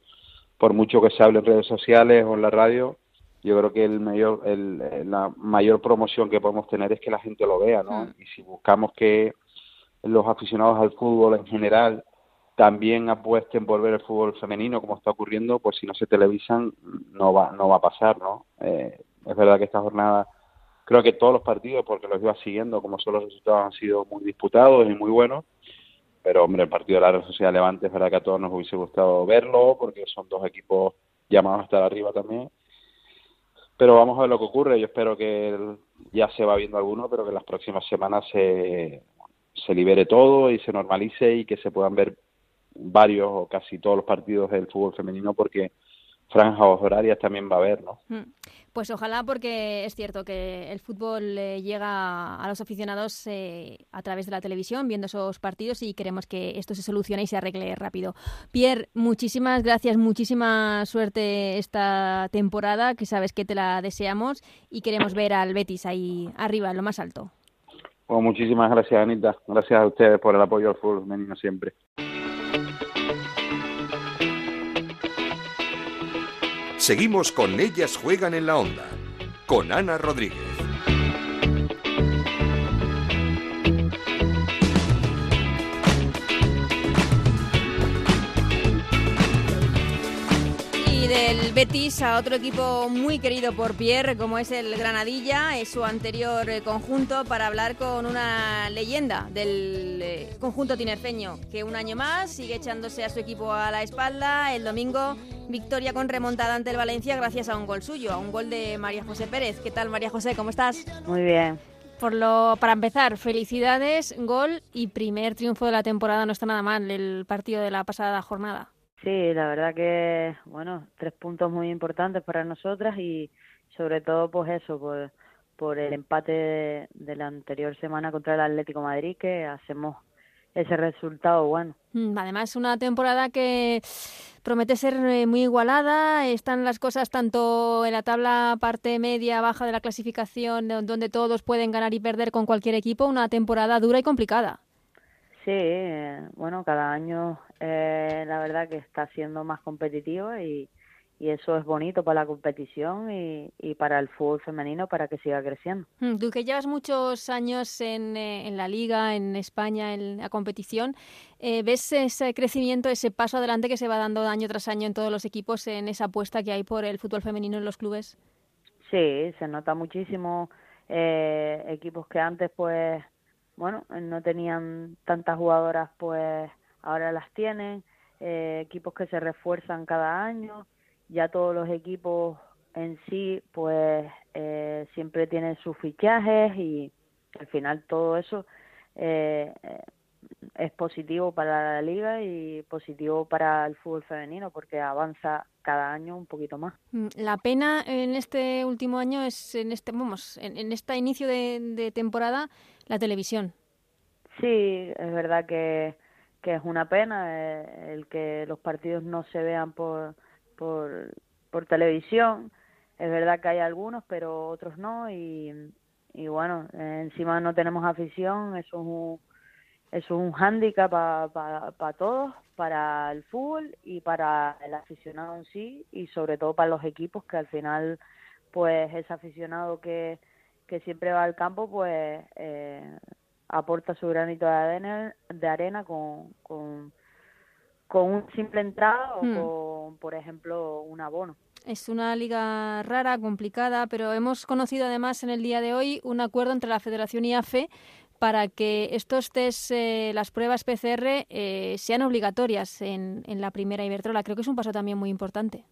por mucho que se hable en redes sociales o en la radio, yo creo que el mayor, el, la mayor promoción que podemos tener es que la gente lo vea, ¿no? Mm. Y si buscamos que los aficionados al fútbol en general también apuesten por ver el fútbol femenino, como está ocurriendo, pues si no se televisan no va, no va a pasar, ¿no? Eh, es verdad que esta jornada, creo que todos los partidos, porque los iba siguiendo, como son los resultados, han sido muy disputados y muy buenos, pero hombre, el partido de la Real Sociedad Levante es verdad que a todos nos hubiese gustado verlo, porque son dos equipos llamados a estar arriba también. Pero vamos a ver lo que ocurre. Yo espero que ya se va viendo alguno, pero que en las próximas semanas se, se libere todo y se normalice y que se puedan ver varios o casi todos los partidos del fútbol femenino, porque franjas horarias también va a haber, ¿no? Hmm. Pues ojalá porque es cierto que el fútbol eh, llega a los aficionados eh, a través de la televisión viendo esos partidos y queremos que esto se solucione y se arregle rápido. Pierre, muchísimas gracias, muchísima suerte esta temporada, que sabes que te la deseamos y queremos ver al Betis ahí arriba, en lo más alto. Pues muchísimas gracias, Anita. Gracias a ustedes por el apoyo al fútbol femenino siempre. Seguimos con Ellas Juegan en la Onda, con Ana Rodríguez. Y del Betis a otro equipo muy querido por Pierre, como es el Granadilla, es su anterior eh, conjunto, para hablar con una leyenda del eh, conjunto tinerfeño, que un año más sigue echándose a su equipo a la espalda. El domingo Victoria con remontada ante el Valencia gracias a un gol suyo, a un gol de María José Pérez. ¿Qué tal, María José? ¿Cómo estás? Muy bien. Por lo, para empezar, felicidades, gol y primer triunfo de la temporada. No está nada mal el partido de la pasada jornada. Sí, la verdad que, bueno, tres puntos muy importantes para nosotras y sobre todo, pues eso, por, por el empate de la anterior semana contra el Atlético Madrid, que hacemos ese resultado bueno. Mm, además, una temporada que promete ser eh, muy igualada. Están las cosas tanto en la tabla parte media, baja de la clasificación, donde todos pueden ganar y perder con cualquier equipo. Una temporada dura y complicada. Sí, eh, bueno, cada año eh, la verdad que está siendo más competitiva y, y eso es bonito para la competición y, y, para el fútbol femenino para que siga creciendo. Mm, tú que llevas muchos años en, eh, en la liga, en España, en la competición, eh, ¿ves ese crecimiento, ese paso adelante que se va dando año tras año en todos los equipos en esa apuesta que hay por el fútbol femenino en los clubes? Sí, se nota muchísimo. Eh, equipos que antes, pues, bueno, no tenían tantas jugadoras, pues ahora las tienen. equipos que se refuerzan cada año ya todos los equipos en sí pues eh, siempre tienen sus fichajes y al final todo eso eh, es positivo para la liga y positivo para el fútbol femenino porque avanza cada año un poquito más. Mm, la pena en este último año es en este vamos en, en este inicio de, temporada la televisión. Sí, es verdad que, que es una pena eh, el que los partidos no se vean por, por, televisión. Es verdad que hay algunos, pero otros no y, y bueno, encima no tenemos afición, eso es un, es un hándicap para todos, para el fútbol y para el aficionado en sí y sobre todo para los equipos que al final pues ese aficionado que, que siempre va al campo pues eh, aporta su granito de arena, de arena con, con, con un simple entrada o hmm. con por ejemplo un abono. Es una liga rara, complicada, pero hemos conocido además en el día de hoy un acuerdo entre la Federación y AFE para que estos test, eh, las pruebas PCR, eh, sean obligatorias en, en la primera Iberdrola. Creo que es un paso también muy importante.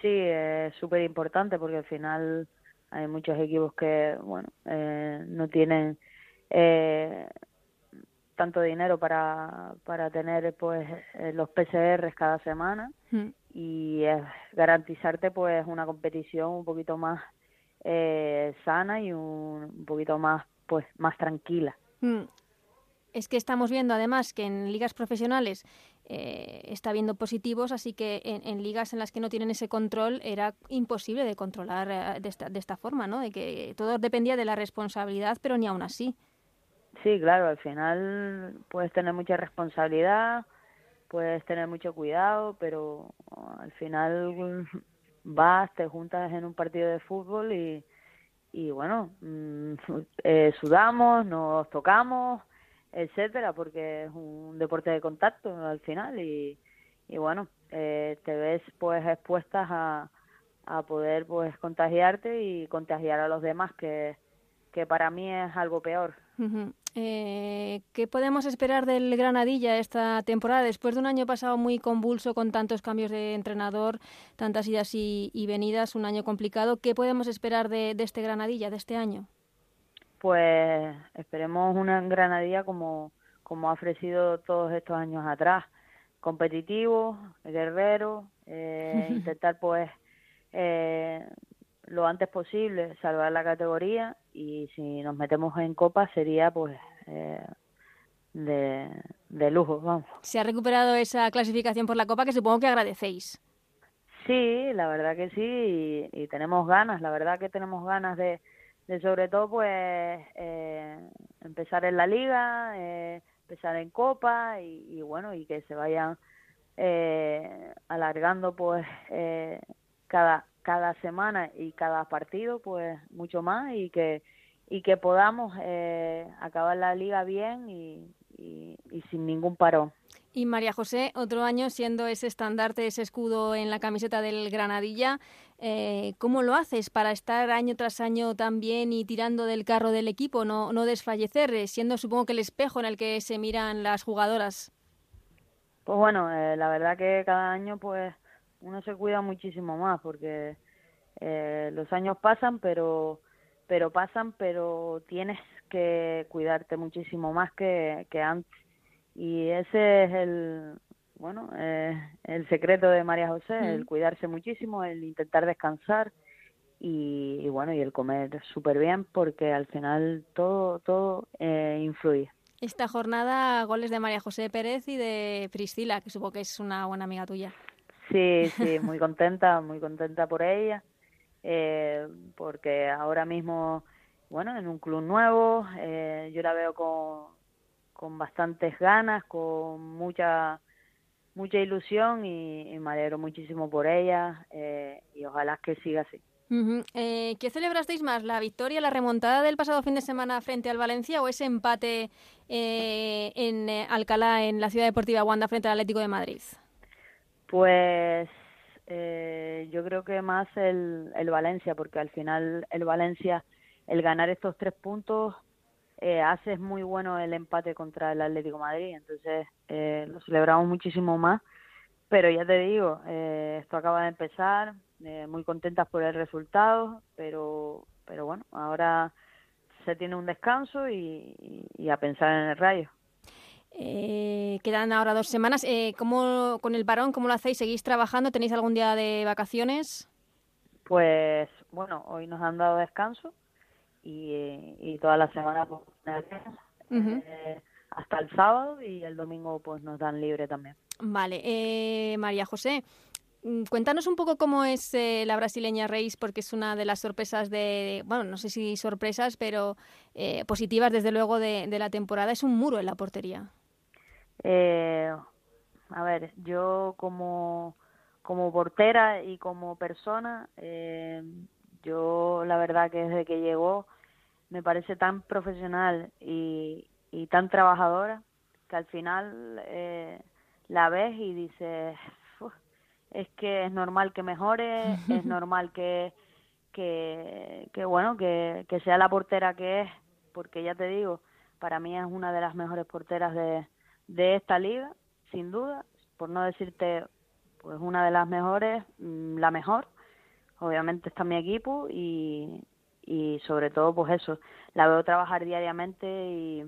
Sí, es súper importante porque al final hay muchos equipos que, bueno, eh, no tienen tanto dinero para, para tener pues los PCRs cada semana hmm. y garantizarte pues una competición un poquito más sana y un, un poquito más pues más tranquila. Mm. Es que estamos viendo además que en ligas profesionales eh, está habiendo positivos, así que en, ligas en las que no tienen ese control era imposible de controlar eh, de, esta, de esta forma, ¿no? De que todo dependía de la responsabilidad, pero ni aún así. Sí, claro, al final puedes tener mucha responsabilidad, puedes tener mucho cuidado, pero al final vas, te juntas en un partido de fútbol y, y bueno, mm, eh, sudamos, nos tocamos, etcétera, porque es un deporte de contacto al final y, y bueno, eh, te ves pues expuestas a, a poder pues contagiarte y contagiar a los demás, que, que para mí es algo peor. Eh, ¿Qué podemos esperar del Granadilla esta temporada? Después de un año pasado muy convulso con tantos cambios de entrenador, tantas idas y, venidas, un año complicado, ¿qué podemos esperar de, este Granadilla, de este año? Pues esperemos una Granadilla como, como ha ofrecido todos estos años atrás, competitivo, guerrero, eh, intentar pues eh, lo antes posible salvar la categoría y si nos metemos en copa sería pues eh, de, de, lujo, vamos. Se ha recuperado esa clasificación por la copa que supongo que agradecéis. Sí, la verdad que sí y, tenemos ganas, la verdad que tenemos ganas de, de sobre todo pues eh, empezar en la liga, eh, empezar en copa y, y, bueno y que se vayan eh, alargando pues cada cada semana y cada partido pues mucho más y que y que podamos eh, acabar la liga bien y, y, sin ningún parón. Y María José, otro año siendo ese estandarte, ese escudo en la camiseta del Granadilla, eh, ¿cómo lo haces para estar año tras año tan bien y tirando del carro del equipo, no, no desfallecer, eh, siendo supongo que el espejo en el que se miran las jugadoras? Pues bueno, la verdad que cada año pues uno se cuida muchísimo más porque eh, los años pasan, pero pero pasan, pero tienes que cuidarte muchísimo más que, que antes. Y ese es el, bueno, eh, el secreto de María José, el cuidarse muchísimo, el intentar descansar y, bueno, y el comer súper bien porque al final todo, todo eh, influye. Esta jornada, goles de María José Pérez y de Priscila, que supongo que es una buena amiga tuya. Sí, sí, muy contenta, muy contenta por ella, eh, porque ahora mismo, bueno, en un club nuevo, eh, yo la veo con, con bastantes ganas, con mucha mucha ilusión y, me alegro muchísimo por ella eh, y ojalá que siga así. eh, ¿Qué celebrasteis más, la victoria, la remontada del pasado fin de semana frente al Valencia o ese empate eh, en eh, Alcalá, en la Ciudad Deportiva Wanda, frente al Atlético de Madrid? Pues eh, yo creo que más el, el Valencia, porque al final el Valencia, el ganar estos tres puntos, eh, hace muy bueno el empate contra el Atlético Madrid, entonces eh, lo celebramos muchísimo más. Pero ya te digo, eh, esto acaba de empezar, eh, muy contentas por el resultado, pero, pero bueno, ahora se tiene un descanso y, y a pensar en el rayo. Eh, quedan ahora dos semanas. Eh, ¿cómo, con el varón, cómo lo hacéis? ¿Seguís trabajando? ¿Tenéis algún día de vacaciones? Pues bueno, hoy nos han dado descanso y, y toda la semana pues, eh, hasta el sábado y el domingo pues nos dan libre también. Vale, eh, María José, mm, cuéntanos un poco cómo es eh, la brasileña Reis, porque es una de las sorpresas de, bueno, no sé si sorpresas, pero eh, positivas desde luego de, de, la temporada. Es un muro en la portería. Eh, a ver, yo como, como portera y como persona, eh, yo la verdad que desde que llegó me parece tan profesional y, y tan trabajadora que al final eh, la ves y dices, es que es normal que mejore, es normal que, que, que bueno, que, que sea la portera que es, porque ya te digo, para mí es una de las mejores porteras de, de esta liga, sin duda, por no decirte pues una de las mejores, mm, la mejor. Obviamente está mi equipo y, y sobre todo pues eso, la veo trabajar diariamente y,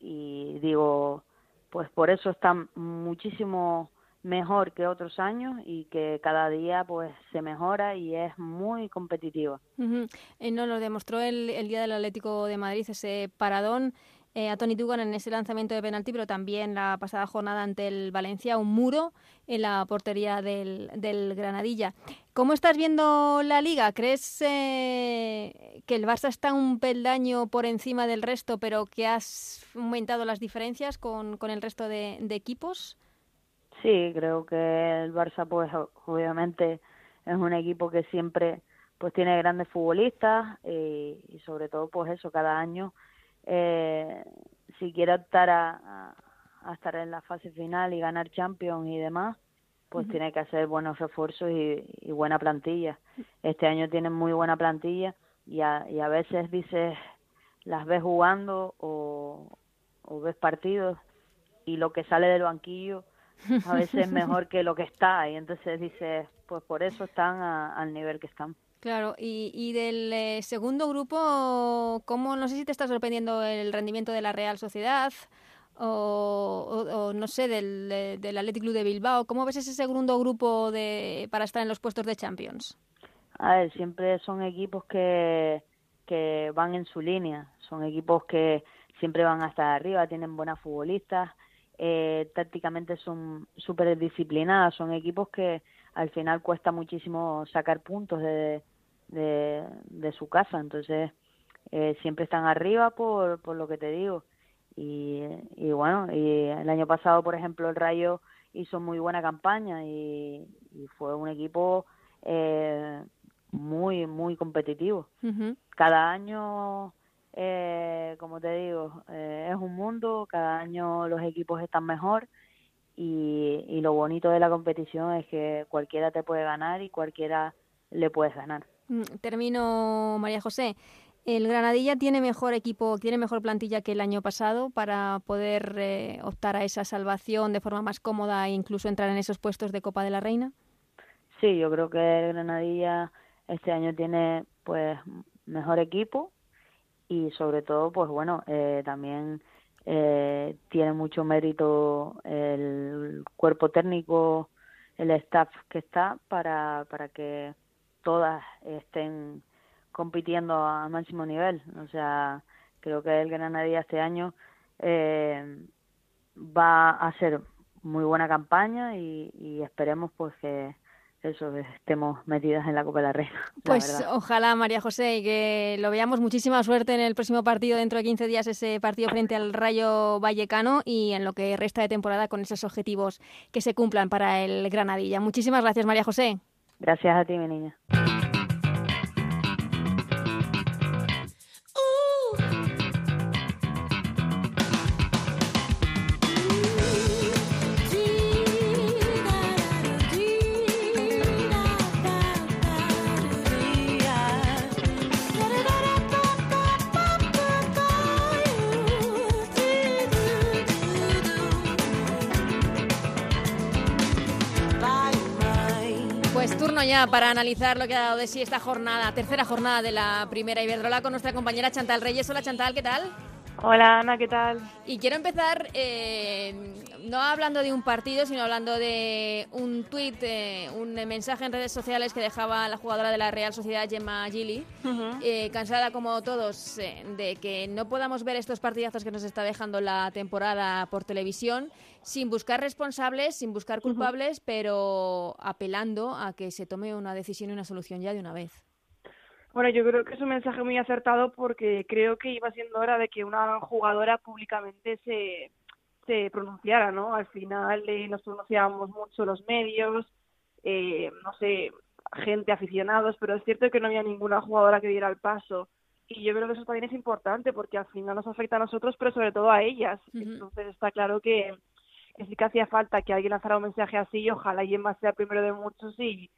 y digo, pues por eso está muchísimo mejor que otros años y que cada día pues se mejora y es muy competitiva. Uh -huh. eh, no lo demostró el, el día del Atlético de Madrid ese paradón eh, a Tony Dugan en ese lanzamiento de penalti, pero también la pasada jornada ante el Valencia, un muro en la portería del, Granadilla. ¿Cómo estás viendo la liga? ¿Crees eh, que el Barça está un peldaño por encima del resto, pero que has aumentado las diferencias con, el resto de, de equipos? Sí, creo que el Barça, pues obviamente es un equipo que siempre pues tiene grandes futbolistas eh, y sobre todo pues eso cada año eh, si quiere optar a, estar en la fase final y ganar Champions y demás, pues uh -huh. tiene que hacer buenos refuerzos y, y, buena plantilla. Este año tienen muy buena plantilla y a, y a veces dices, las ves jugando o, o ves partidos y lo que sale del banquillo a veces es mejor que lo que está y entonces dices, pues por eso están a, al nivel que están. Claro, y, y del eh, segundo grupo, ¿cómo, no sé si te está sorprendiendo el rendimiento de la Real Sociedad o, no sé, del, de, del Athletic Club de Bilbao? ¿Cómo ves ese segundo grupo de, para estar en los puestos de Champions? A ver, siempre son equipos que, que van en su línea, son equipos que siempre van hasta arriba, tienen buenas futbolistas, eh, tácticamente son súper disciplinadas, son equipos que al final cuesta muchísimo sacar puntos de, de, de su casa, entonces eh, siempre están arriba por, por lo que te digo. Y, y bueno, y el año pasado, por ejemplo, el Rayo hizo muy buena campaña y, y fue un equipo eh, muy, muy competitivo. Uh -huh. Cada año, eh, como te digo, eh, es un mundo, cada año los equipos están mejor y, y lo bonito de la competición es que cualquiera te puede ganar y cualquiera le puedes ganar. Mm, termino, María José. El Granadilla tiene mejor equipo, tiene mejor plantilla que el año pasado para poder eh, optar a esa salvación de forma más cómoda e incluso entrar en esos puestos de Copa de la Reina. Sí, yo creo que el Granadilla este año tiene pues mejor equipo y sobre todo pues bueno eh, también eh, tiene mucho mérito el cuerpo técnico, el staff que está para para que todas estén compitiendo a máximo nivel. O sea, creo que el Granadilla este año eh, va a hacer muy buena campaña y, y esperemos pues que eso estemos metidas en la Copa de la Reina. Pues la ojalá, María José, y que lo veamos. Muchísima suerte en el próximo partido dentro de 15 días, ese partido frente al Rayo Vallecano y en lo que resta de temporada con esos objetivos que se cumplan para el Granadilla. Muchísimas gracias, María José. Gracias a ti, mi niña. Turno ya para analizar lo que ha dado de sí esta jornada, tercera jornada de la primera Iberdrola con nuestra compañera Chantal Reyes. Hola Chantal, ¿qué tal? Hola Ana, ¿qué tal? Y quiero empezar eh, no hablando de un partido, sino hablando de un tuit, eh, un mensaje en redes sociales que dejaba la jugadora de la Real Sociedad, Gemma Gili, eh, cansada como todos de que no podamos ver estos partidazos que nos está dejando la temporada por televisión sin buscar responsables, sin buscar culpables, pero apelando a que se tome una decisión y una solución ya de una vez. Bueno, yo creo que es un mensaje muy acertado porque creo que iba siendo hora de que una jugadora públicamente se, se pronunciara, ¿no? Al final eh, nos pronunciábamos mucho los medios, eh, no sé, gente, aficionados, pero es cierto que no había ninguna jugadora que diera el paso. Y yo creo que eso también es importante porque al final nos afecta a nosotros, pero sobre todo a ellas. Entonces está claro que, sí que hacía falta que alguien lanzara un mensaje así y ojalá Gemma sea el primero de muchos y,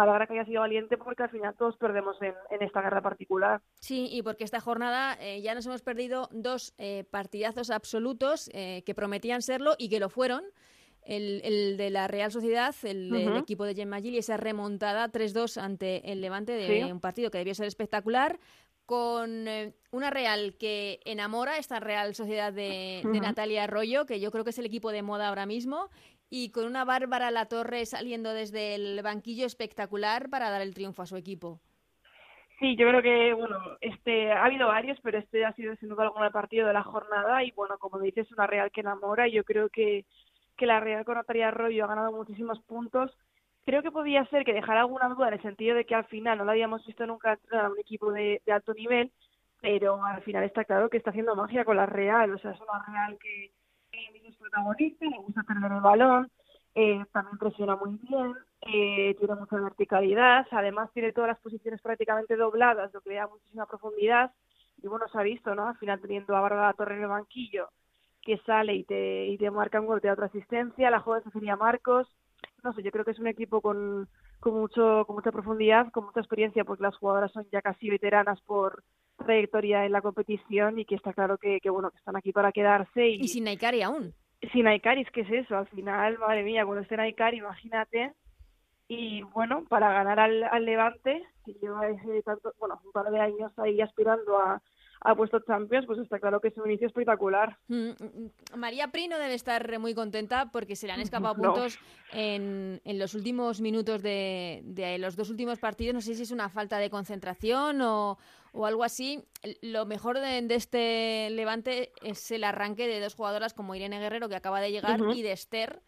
alegra que haya sido valiente porque al final todos perdemos en, esta guerra particular. Sí, y porque esta jornada eh, ya nos hemos perdido dos eh, partidazos absolutos eh, que prometían serlo y que lo fueron. El, de la Real Sociedad, el del equipo de Gemma Gil y esa remontada 3-2 ante el Levante de un partido que debió ser espectacular con una Real que enamora, esta Real Sociedad de, de, Natalia Arroyo, que yo creo que es el equipo de moda ahora mismo, y con una Bárbara La Torre saliendo desde el banquillo espectacular para dar el triunfo a su equipo. Sí, yo creo que, bueno, este, ha habido varios, pero este ha sido sin duda alguna el partido de la jornada y, bueno, como dices, una Real que enamora. Yo creo que, que la Real con Natalia Arroyo ha ganado muchísimos puntos. Creo que podía ser que dejara alguna duda en el sentido de que al final no la habíamos visto nunca a un equipo de, de alto nivel, pero al final está claro que está haciendo magia con la Real. O sea, es una Real que, es protagonista, le gusta tener el balón, eh, también presiona muy bien, eh, tiene mucha verticalidad, además tiene todas las posiciones prácticamente dobladas, lo que le da muchísima profundidad. Y bueno, se ha visto, ¿no? Al final teniendo a Bárbara Torre en el banquillo, que sale y te, y te marca un gol, de otra asistencia, la joven Cecilia Marcos. No sé, yo creo que es un equipo con, con, mucho, con mucha profundidad, con mucha experiencia, porque las jugadoras son ya casi veteranas por, trayectoria en la competición y que está claro que, que bueno que están aquí para quedarse y, y sin Naikari aún sin Naikari es que es eso al final madre mía cuando esté Naikari imagínate y bueno para ganar al, al Levante que lleva ese tanto bueno un par de años ahí aspirando a, a puestos Champions, pues está claro que es un inicio espectacular. Mm, mm, mm. María Prino debe estar muy contenta porque se le han escapado puntos en, en, los últimos minutos de, de, los dos últimos partidos. No sé si es una falta de concentración o, o algo así. Lo mejor de, este levante es el arranque de dos jugadoras como Irene Guerrero, que acaba de llegar, y de Esther,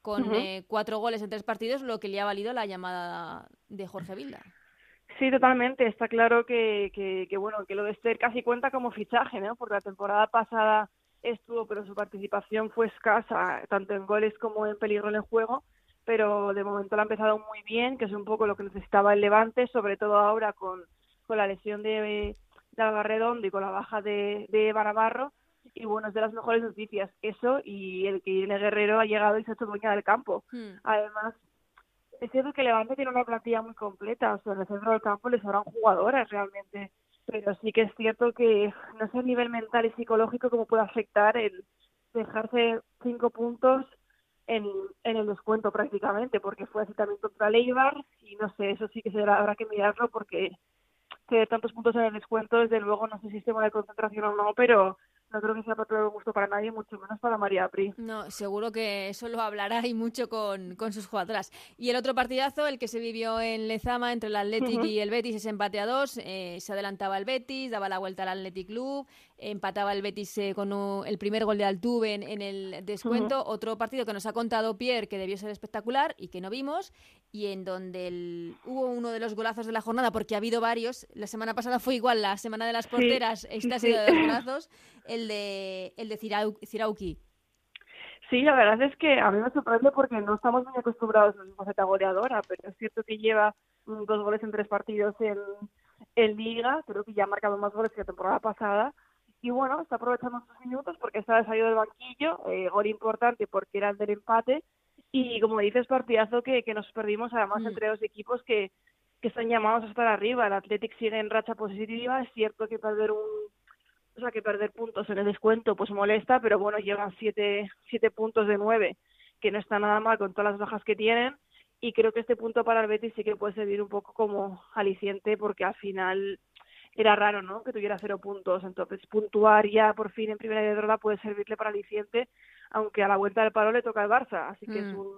con eh, cuatro goles en tres partidos, lo que le ha valido la llamada de Jorge Vilda. Sí, totalmente. Está claro que, que, bueno, que lo de Esther casi cuenta como fichaje, ¿no? Porque la temporada pasada estuvo, pero su participación fue escasa, tanto en goles como en peligro en el juego. Pero de momento la ha empezado muy bien, que es un poco lo que necesitaba el Levante, sobre todo ahora con, con la lesión de, de Alba Redondo y con la baja de, de Barabarro. Y bueno, es de las mejores noticias eso y el que Irene Guerrero ha llegado y se ha hecho dueña del campo. Hmm. Además, es cierto que Levante tiene una plantilla muy completa, o sea, en el centro del campo les sobran jugadoras realmente, pero sí que es cierto que no sé a nivel mental y psicológico cómo puede afectar el dejarse cinco puntos en, en el descuento prácticamente, porque fue así también contra Leibar y no sé, eso sí que será, habrá que mirarlo porque tener tantos puntos en el descuento, desde luego no sé si sistema de concentración o no, pero no creo que sea para gusto para nadie, mucho menos para María Pri. No, seguro que eso lo hablará y mucho con, con sus jugadoras. Y el otro partidazo, el que se vivió en Lezama entre el Athletic y el Betis, es empate a dos. Eh, se adelantaba el Betis, daba la vuelta al Athletic Club, empataba el Betis eh, con el primer gol de Altuve en, el descuento. Otro partido que nos ha contado Pierre que debió ser espectacular y que no vimos, y en donde hubo uno de los golazos de la jornada, porque ha habido varios. La semana pasada fue igual, la semana de las porteras, esta ha sido de los golazos. El de, el de Cirauki. Sí, la verdad es que a mí me sorprende porque no estamos muy acostumbrados a una faceta goleadora, pero es cierto que lleva dos goles en tres partidos en, en Liga, creo que ya ha marcado más goles que la temporada pasada. Y bueno, está aprovechando sus minutos porque está salido del banquillo, eh, gol importante porque era el del empate. Y como dices, partidazo que, que nos perdimos además mm. entre dos equipos que, que están llamados a estar arriba. El Athletic sigue en racha positiva, es cierto que perder un o sea que perder puntos en el descuento pues molesta, pero bueno, llevan siete, siete puntos de nueve, que no está nada mal con todas las bajas que tienen, y creo que este punto para el Betis sí que puede servir un poco como aliciente, porque al final era raro, ¿no? Que tuviera cero puntos. Entonces, puntuar ya por fin en primera Iberdrola puede servirle para aliciente, aunque a la vuelta del palo le toca al Barça. Así que es Mm. un,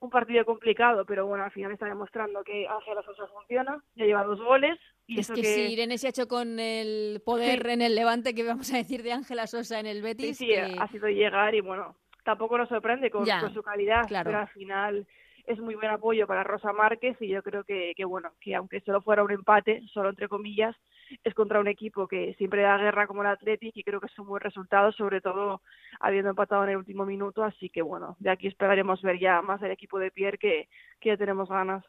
un partido complicado, pero bueno, al final está demostrando que Ángela Sosa funciona, ya lleva dos goles. Y es eso que, que, si Irene se ha hecho con el poder Sí. en el Levante, que vamos a decir de Ángela Sosa en el sí, Betis? sí, que- ha sido llegar y bueno, tampoco nos sorprende con, Ya, con su calidad, claro. pero al final es muy buen apoyo para Rosa Márquez y yo creo que, que bueno, que aunque solo fuera un empate, solo entre comillas, es contra un equipo que siempre da guerra como el Athletic y creo que es un buen resultado, sobre todo habiendo empatado en el último minuto, así que bueno, de aquí esperaremos ver ya más el equipo de Pierre que, que ya tenemos ganas.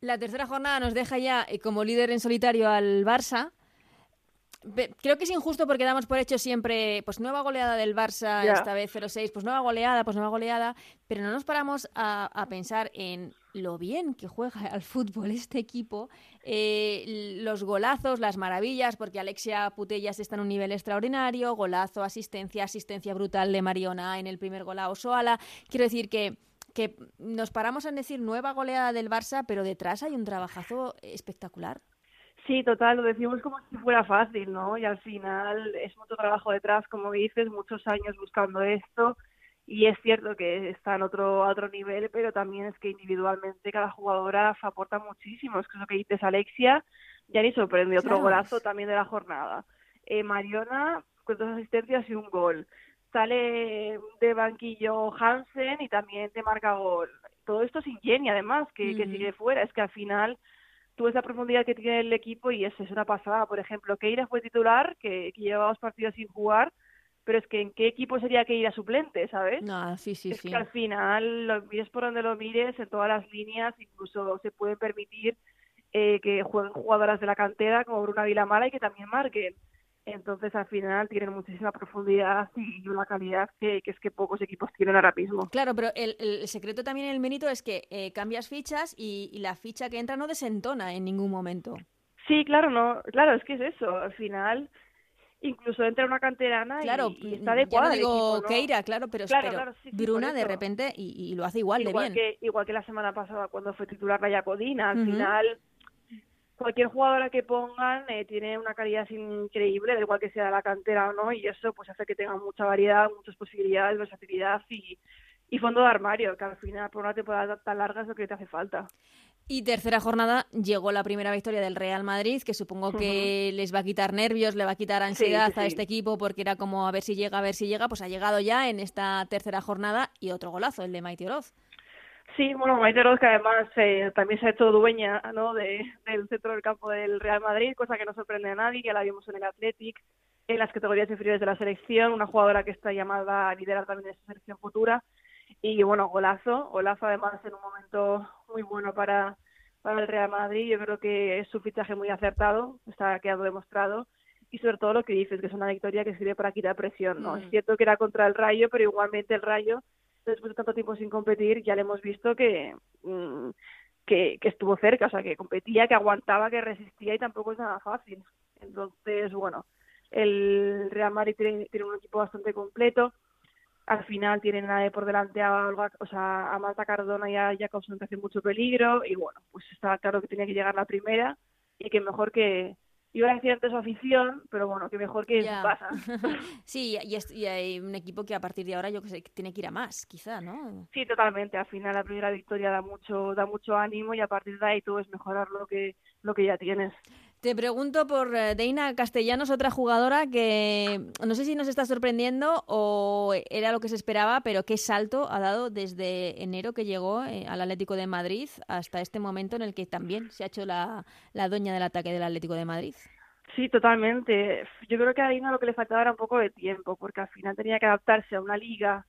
La tercera jornada nos deja ya eh, como líder en solitario al Barça. Creo que es injusto porque damos por hecho siempre, pues nueva goleada del Barça, esta vez 0-6, pues nueva goleada, pues nueva goleada, pero no nos paramos a, a pensar en lo bien que juega al fútbol este equipo, eh, los golazos, las maravillas, porque Alexia Putellas está en un nivel extraordinario, golazo, asistencia, asistencia brutal de Mariona en el primer gol a Osoala. Quiero decir que, que nos paramos en decir nueva goleada del Barça, pero detrás hay un trabajazo espectacular. Sí, total, lo decimos como si fuera fácil, ¿no? Y al final es mucho trabajo detrás, como dices, muchos años buscando esto y es cierto que está en otro, a otro nivel, pero también es que individualmente cada jugadora aporta muchísimo. Es que lo que dices, Alexia, ya ni sorprende, otro Claro. golazo también de la jornada. Eh, Mariona, con dos asistencias y un gol. Sale de banquillo Hansen y también te marca gol. Todo esto sin Jenny, además, que, que Ujú. sigue fuera. Es que al final tú ves la profundidad que tiene el equipo y es, es una pasada. Por ejemplo, Keira fue titular, que, que llevaba dos partidos sin jugar, pero es que ¿en qué equipo sería Keira suplente, sabes? No, sí, sí, es sí. que al final, lo mires por donde lo mires, en todas las líneas, incluso se puede permitir eh, que jueguen jugadoras de la cantera como Bruna Vilamala y que también marquen. Entonces, al final, tienen muchísima profundidad y una calidad que, que es que pocos equipos tienen ahora mismo. Claro, pero el, el secreto también en el mérito es que eh, cambias fichas y, y la ficha que entra no desentona en ningún momento. Sí, claro, no, claro, es que es eso. Al final, incluso entra una canterana y- Claro, y, está ya adecuada no al digo equipo, ¿no? Keira, claro, pero, Claro, pero claro, sí, sí, Bruna de repente y, y lo hace igual, de bien. que igual que la semana pasada cuando fue titular Raya Codina al final cualquier jugadora que pongan eh, tiene una calidad increíble da igual que sea de la cantera o no y eso pues hace que tenga mucha variedad muchas posibilidades versatilidad y y fondo de armario que al final por una temporada tan larga es lo que te hace falta Y tercera jornada llegó la primera victoria del Real Madrid, que supongo que les va a quitar nervios, le va a quitar ansiedad sí, a sí. este equipo porque era como a ver si llega, a ver si llega, pues ha llegado ya en esta tercera jornada y otro golazo, el de Maite Oroz. Sí, bueno, Maite Oroz, que además eh, también se ha hecho dueña ¿no? de, del centro del campo del Real Madrid, cosa que no sorprende a nadie, que la vimos en el Athletic, en las categorías inferiores de la selección, una jugadora que está llamada a liderar también esa selección futura. Y bueno, golazo, golazo además en un momento muy bueno para, para el Real Madrid. Yo creo que es su fichaje muy acertado, está quedando demostrado. Y sobre todo lo que dices, que es una victoria que sirve para quitar presión. ¿no Mm. Es cierto que era contra el Rayo, pero igualmente el Rayo después de tanto tiempo sin competir, ya le hemos visto que, mm, que, que estuvo cerca, o sea, que competía, que aguantaba, que resistía y tampoco es nada fácil. Entonces, bueno, el Real Madrid tiene, tiene un equipo bastante completo. Al final tienen a- por delante a, Olga- o sea, a Marta Cardona y a Jacobson que hacen mucho peligro y bueno, pues está claro que tenía que llegar la primera y que mejor que, iba a decir antes su afición, pero bueno, que mejor que su casa. sí, y, es- y hay un equipo que a partir de ahora yo que sé, tiene que ir a más, quizá, ¿no? Sí, totalmente. Al final la primera victoria da mucho, da mucho ánimo y a partir de ahí tú es mejorar lo que, lo que ya tienes. Te pregunto por eh, Deina Castellanos, otra jugadora que no sé si nos está sorprendiendo o era lo que se esperaba, pero qué salto ha dado desde enero que llegó eh, al Atlético de Madrid hasta este momento en el que también se ha hecho la, la dueña del ataque del Atlético de Madrid. Sí, totalmente. Yo creo que a Dina lo que le faltaba era un poco de tiempo, porque al final tenía que adaptarse a una liga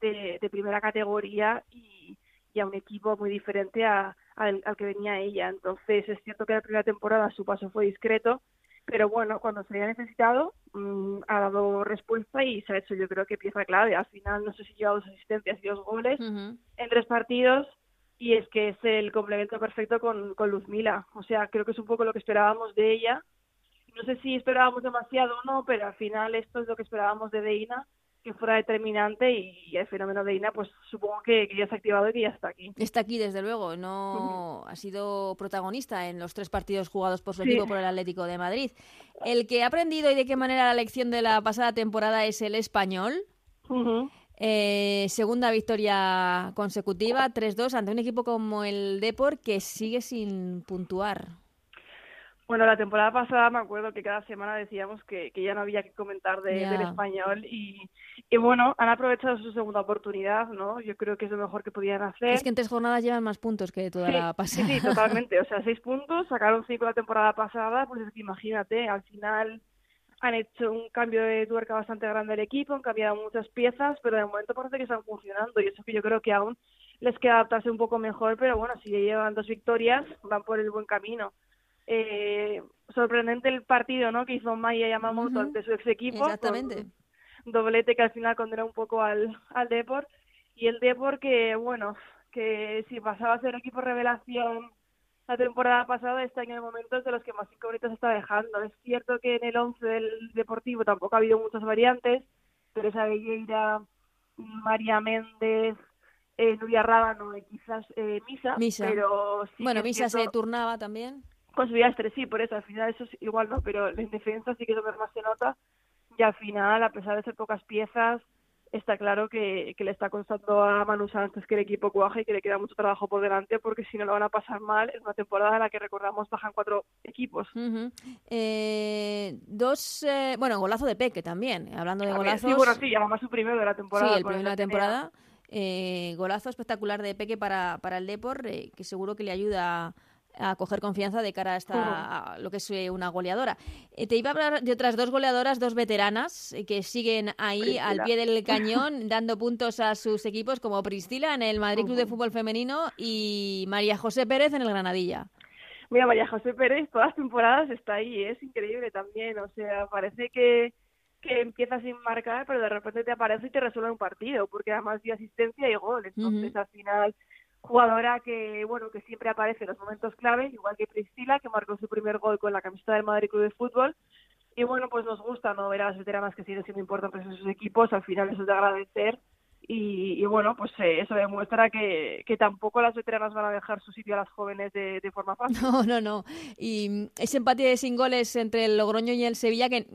de, de primera categoría y, y a un equipo muy diferente a, al, al que venía ella. Entonces, es cierto que la primera temporada su paso fue discreto, pero bueno, cuando se había necesitado, mm, ha dado respuesta y se ha hecho, yo creo que pieza clave. Al final, no sé si lleva dos asistencias y dos goles en tres partidos y es que es el complemento perfecto con, con Luzmila. O sea, creo que es un poco lo que esperábamos de ella. No sé si esperábamos demasiado o no, pero al final esto es lo que esperábamos de Deina que fuera determinante y el fenómeno de Ina, pues supongo que, ya se ha activado y que ya está aquí. Está aquí, desde luego. No ha sido protagonista en los tres partidos jugados por su equipo por el Atlético de Madrid. El que ha aprendido y de qué manera la lección de la pasada temporada es el español. Eh, segunda victoria consecutiva, 3-2 ante un equipo como el Depor que sigue sin puntuar. Bueno, la temporada pasada me acuerdo que cada semana decíamos que, ya no había que comentar de, del español y, y, bueno, han aprovechado su segunda oportunidad, ¿no? Yo creo que es lo mejor que podían hacer. Es que en tres jornadas llevan más puntos que toda la pasada. Sí, sí, totalmente. O sea, seis puntos, sacaron cinco la temporada pasada, pues es que imagínate, al final han hecho un cambio de tuerca bastante grande al equipo, han cambiado muchas piezas, pero de momento parece que están funcionando y eso que yo creo que aún les queda adaptarse un poco mejor, pero bueno, si llevan dos victorias, van por el buen camino eh, sorprendente el partido ¿no? que hizo Maya Yamamoto ante su ex equipo. Exactamente. Doblete que al final condenó un poco al, al Depor. Y el Depor que, bueno, que si pasaba a ser equipo revelación la temporada pasada, está en el momento de los que más incógnitas está dejando. Es cierto que en el 11 del Deportivo tampoco ha habido muchas variantes. Teresa Belleira, María Méndez, eh, Nuria Rábano y quizás eh, Misa, Misa. Pero bueno, Misa se turnaba también con su sí, por eso, al final eso es igual, ¿no? Pero en defensa sí que eso más se nota y al final, a pesar de ser pocas piezas, está claro que, le está costando a Manu Sánchez que el equipo cuaje y que le queda mucho trabajo por delante porque si no lo van a pasar mal en una temporada en la que recordamos bajan cuatro equipos. eh, dos, eh, bueno, golazo de Peque también, hablando de golazos. Sí, bueno, sí, además su primero de la temporada. Sí, el primero de la temporada. Eh, golazo espectacular de Peque para, para el Depor, eh, que seguro que le ayuda a coger confianza de cara a, esta, lo que es eh, una goleadora. Eh, te iba a hablar de otras dos goleadoras, dos veteranas, eh, que siguen ahí al pie del cañón, dando puntos a sus equipos, como Priscila en el Madrid Club de Fútbol Femenino y María José Pérez en el Granadilla. Mira, María José Pérez todas las temporadas está ahí, es increíble también, o sea, parece que, que empieza sin marcar, pero de repente te aparece y te resuelve un partido, porque además dio asistencia y gol, entonces al final jugadora que bueno que siempre aparece en los momentos clave, igual que Priscila, que marcó su primer gol con la camiseta del Madrid Club de Fútbol. Y bueno, pues nos gusta no ver a las veteranas que siguen siendo importantes en sus equipos, al final eso es de agradecer. Y, bueno, pues eh, eso demuestra que, que, tampoco las veteranas van a dejar su sitio a las jóvenes de, forma fácil. No, no, no. Y ese empate de sin goles entre el Logroño y el Sevilla que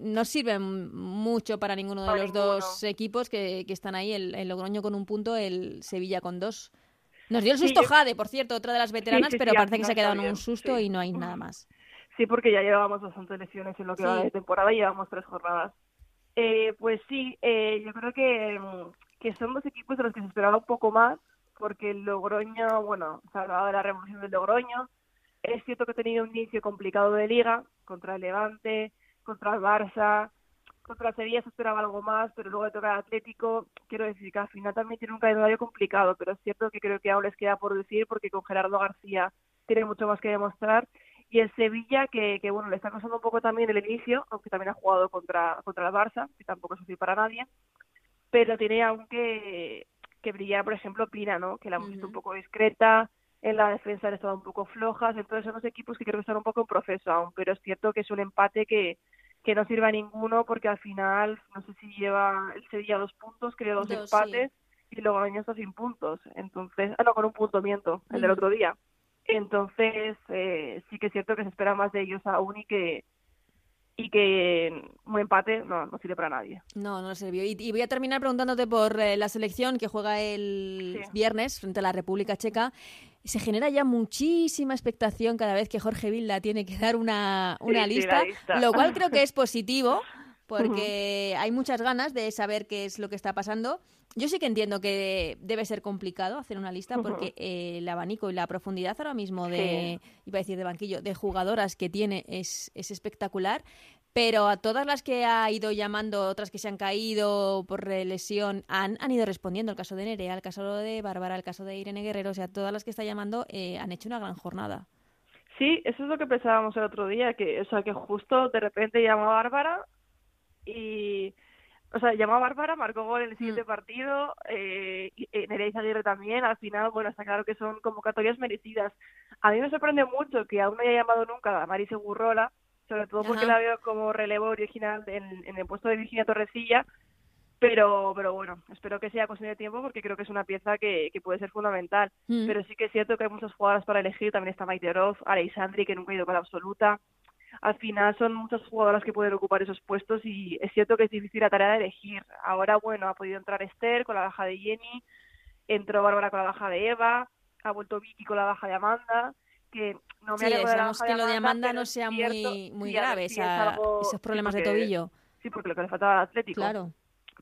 no sirven mucho para ninguno de los dos equipos que, que están ahí, el, el Logroño con un punto, el Sevilla con dos. Nos dio el susto Jade, por cierto, otra de las veteranas, pero parece que se ha quedado en un susto y no hay nada más. Sí, porque ya llevábamos bastantes lesiones en lo que va de temporada y llevamos tres jornadas. Eh, pues sí, eh, yo creo que, que son dos equipos de los que se esperaba un poco más, porque el Logroño, bueno, se hablaba de la revolución del Logroño. Es cierto que ha tenido un inicio complicado de liga contra el Levante, contra el Barça, contra Sevilla se esperaba algo más, pero luego de tocar Atlético, quiero decir que al final también tiene un calendario complicado, pero es cierto que creo que aún les queda por decir porque con Gerardo García tiene mucho más que demostrar y el Sevilla que, que bueno le está costando un poco también el inicio, aunque también ha jugado contra contra el Barça, que tampoco es fácil para nadie, pero tiene aún que, que brillar, por ejemplo, Pina, ¿no? Que la hemos visto un poco discreta, en la defensa han estado un poco flojas, entonces son los equipos que creo que están un poco en proceso aún, pero es cierto que es un empate que que no sirva a ninguno porque al final no sé si lleva el Sevilla dos puntos, creo dos, empates y luego año está sin puntos. Entonces, ah, no, con un punto miento, el del otro día. Entonces, eh, sí que es cierto que se espera más de ellos aún y que, y que un empate no, no sirve para nadie. No, no sirvió. Y, y voy a terminar preguntándote por eh, la selección que juega el viernes frente a la República Checa. Se genera ya muchísima expectación cada vez que Jorge Vilda tiene que dar una, una lista, lo cual creo que es positivo porque hay muchas ganas de saber qué es lo que está pasando. Yo sí que entiendo que debe ser complicado hacer una lista porque eh, el abanico y la profundidad ahora mismo de, iba a decir de banquillo, de jugadoras que tiene es, es espectacular. Pero a todas las que ha ido llamando, otras que se han caído por lesión, han, han ido respondiendo. El caso de Nerea, el caso de Bárbara, el caso de Irene Guerrero, o sea, todas las que está llamando eh, han hecho una gran jornada. Sí, eso es lo que pensábamos el otro día, que, o sea, que justo de repente llama a Bárbara y o sea, llamó a Bárbara, marcó gol en el siguiente mm. partido, eh, y eh, Nereida Aguirre también, al final, bueno, está claro que son convocatorias merecidas. A mí me sorprende mucho que aún no haya llamado nunca a Marise Gurrola, sobre todo porque la veo como relevo original en, en, el puesto de Virginia Torrecilla, pero pero bueno, espero que sea cuestión de tiempo porque creo que es una pieza que, que puede ser fundamental. Mm. Pero sí que es cierto que hay muchas jugadoras para elegir, también está Maite Oroz, Alexandri, que nunca ha ido con la absoluta. Al final son muchas jugadoras que pueden ocupar esos puestos y es cierto que es difícil la tarea de elegir. Ahora, bueno, ha podido entrar Esther con la baja de Jenny, entró Bárbara con la baja de Eva, ha vuelto Vicky con la baja de Amanda, que no me Sí, de la baja que lo de Amanda no sea cierto- muy, muy sí, grave, sí, es esa- algo- esos problemas de porque- tobillo. Sí, porque lo que le faltaba al Atlético. Claro,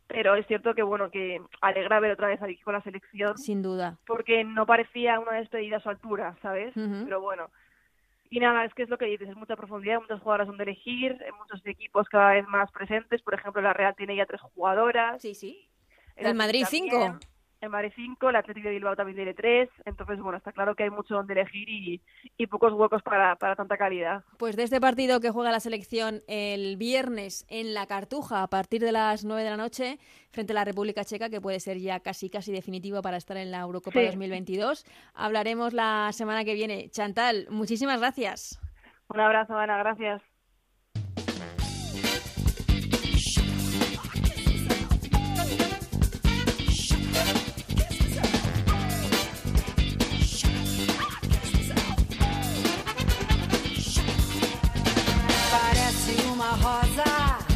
Pero es cierto que, bueno, que alegra ver otra vez a Vicky con la selección, sin duda. porque no parecía una despedida a su altura, ¿sabes? Pero bueno. Y nada, es que es lo que dices, es mucha profundidad, muchas jugadoras donde elegir, muchos equipos cada vez más presentes. Por ejemplo, la Real tiene ya tres jugadoras. Sí, sí. El El Madrid cinco. El Madrid 5, el Atlético de Bilbao también tiene tres. Entonces, bueno, está claro que hay mucho donde elegir y, y pocos huecos para, para tanta calidad. Pues de este partido que juega la selección el viernes en la Cartuja a partir de las 9 de la noche frente a la República Checa, que puede ser ya casi casi definitivo para estar en la Eurocopa Sí. 2022. Hablaremos la semana que viene. Chantal, muchísimas gracias. Un abrazo, Ana, gracias.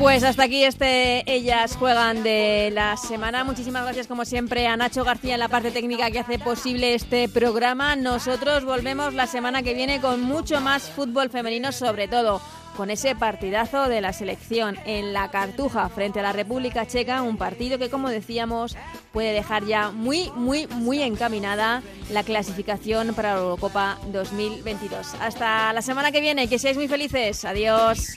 Pues hasta aquí este Ellas Juegan de la semana. Muchísimas gracias como siempre a Nacho García en la parte técnica que hace posible este programa. Nosotros volvemos la semana que viene con mucho más fútbol femenino, sobre todo con ese partidazo de la selección en la Cartuja frente a la República Checa, un partido que como decíamos puede dejar ya muy, muy, muy encaminada la clasificación para la Eurocopa 2022. Hasta la semana que viene, que seáis muy felices. Adiós.